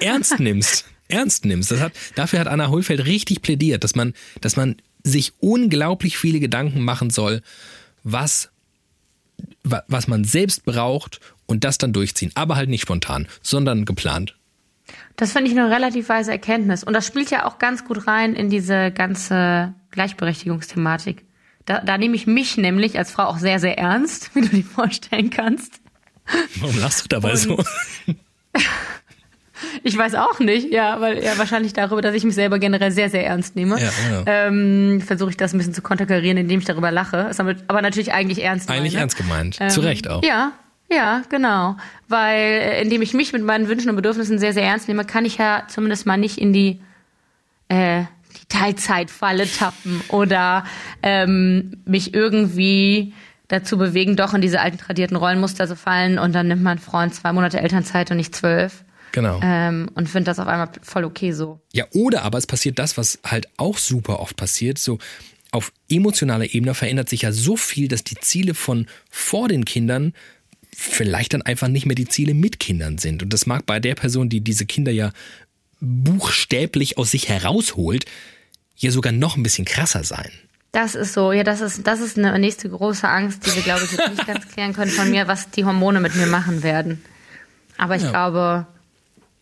ernst nimmst. Ernst nimmst. Das hat, dafür hat Anna Hohlfeld richtig plädiert, dass man, dass man sich unglaublich viele Gedanken machen soll, was, was man selbst braucht und das dann durchziehen. Aber halt nicht spontan, sondern geplant. Das finde ich eine relativ weise Erkenntnis. Und das spielt ja auch ganz gut rein in diese ganze Gleichberechtigungsthematik. Da, da nehme ich mich nämlich als Frau auch sehr, sehr ernst, [LAUGHS] wie du dir vorstellen kannst. Warum lachst du dabei und, so? [LAUGHS] Ich weiß auch nicht, ja, weil ja wahrscheinlich darüber, dass ich mich selber generell sehr, sehr ernst nehme. Ja, genau. ähm, Versuche ich das ein bisschen zu konterkarieren, indem ich darüber lache. Ist damit, aber natürlich eigentlich ernst Eigentlich meine. ernst gemeint. Ähm, Zu Recht auch. Ja, ja, genau. Weil äh, indem ich mich mit meinen Wünschen und Bedürfnissen sehr, sehr ernst nehme, kann ich ja zumindest mal nicht in die, äh, die Teilzeitfalle tappen oder ähm, mich irgendwie dazu bewegen, doch in diese alten tradierten Rollenmuster zu fallen und dann nimmt mein Freund zwei Monate Elternzeit und nicht zwölf. Genau. Ähm, und finde das auf einmal voll okay so. Ja, oder aber es passiert das, was halt auch super oft passiert, so auf emotionaler Ebene verändert sich ja so viel, dass die Ziele von vor den Kindern vielleicht dann einfach nicht mehr die Ziele mit Kindern sind. Und das mag bei der Person, die diese Kinder ja buchstäblich aus sich herausholt, ja sogar noch ein bisschen krasser sein. Das ist so, ja, das ist, das ist eine nächste große Angst, die wir, glaube ich, jetzt nicht [LAUGHS] ganz klären können von mir, was die Hormone mit mir machen werden. Aber ich Ja. glaube,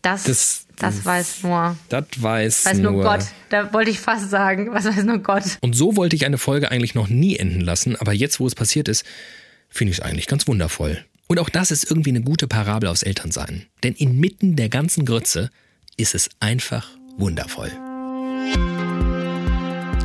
das, Das- das, weiß nur, Das weiß, weiß nur Gott. Da wollte ich fast sagen, was weiß nur Gott. Und so wollte ich eine Folge eigentlich noch nie enden lassen, aber jetzt, wo es passiert ist, finde ich es eigentlich ganz wundervoll. Und auch das ist irgendwie eine gute Parabel aufs Elternsein. Denn inmitten der ganzen Grütze ist es einfach wundervoll.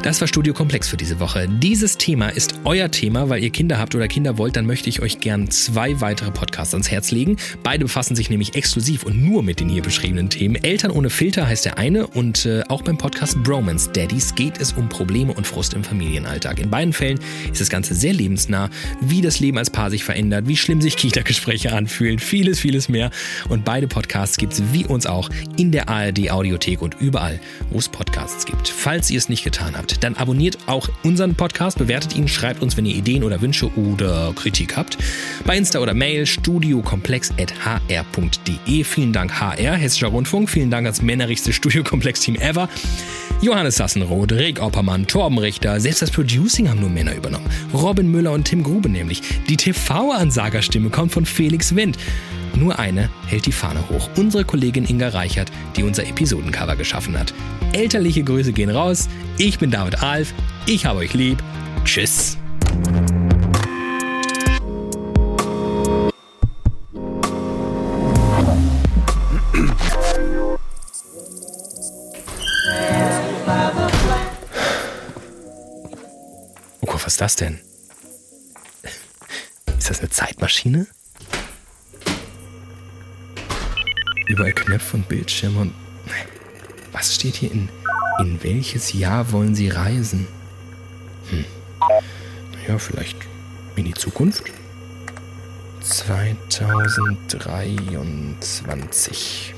Das war Studio Komplex für diese Woche. Dieses Thema ist euer Thema, weil ihr Kinder habt oder Kinder wollt, dann möchte ich euch gern zwei weitere Podcasts ans Herz legen. Beide befassen sich nämlich exklusiv und nur mit den hier beschriebenen Themen. Eltern ohne Filter heißt der eine und äh, auch beim Podcast Bromance Daddies geht es um Probleme und Frust im Familienalltag. In beiden Fällen ist das Ganze sehr lebensnah, wie das Leben als Paar sich verändert, wie schlimm sich Kita-Gespräche anfühlen, vieles, vieles mehr. Und beide Podcasts gibt es wie uns auch in der ARD Audiothek und überall, wo es Podcasts gibt. Falls ihr es nicht getan habt, dann abonniert auch unseren Podcast, bewertet ihn, schreibt uns, wenn ihr Ideen oder Wünsche oder Kritik habt. Bei Insta oder Mail studiokomplex.hr.de. Vielen Dank HR, Hessischer Rundfunk. Vielen Dank ans männerichste Studiokomplex-Team ever. Johannes Sassenroth, Rick Oppermann, Torben Richter, selbst das Producing haben nur Männer übernommen. Robin Müller und Tim Grube nämlich. Die TV-Ansagerstimme kommt von Felix Wendt. Nur eine hält die Fahne hoch. Unsere Kollegin Inga Reichert, die unser Episodencover geschaffen hat. Elterliche Grüße gehen raus. Ich bin David Alf. Ich habe euch lieb. Tschüss. Oh Gott, was ist das denn? Ist das eine Zeitmaschine? Überall Knöpfe und Bildschirme und. Was steht hier in. In welches Jahr wollen Sie reisen? Hm. Naja, vielleicht in die Zukunft? 2023.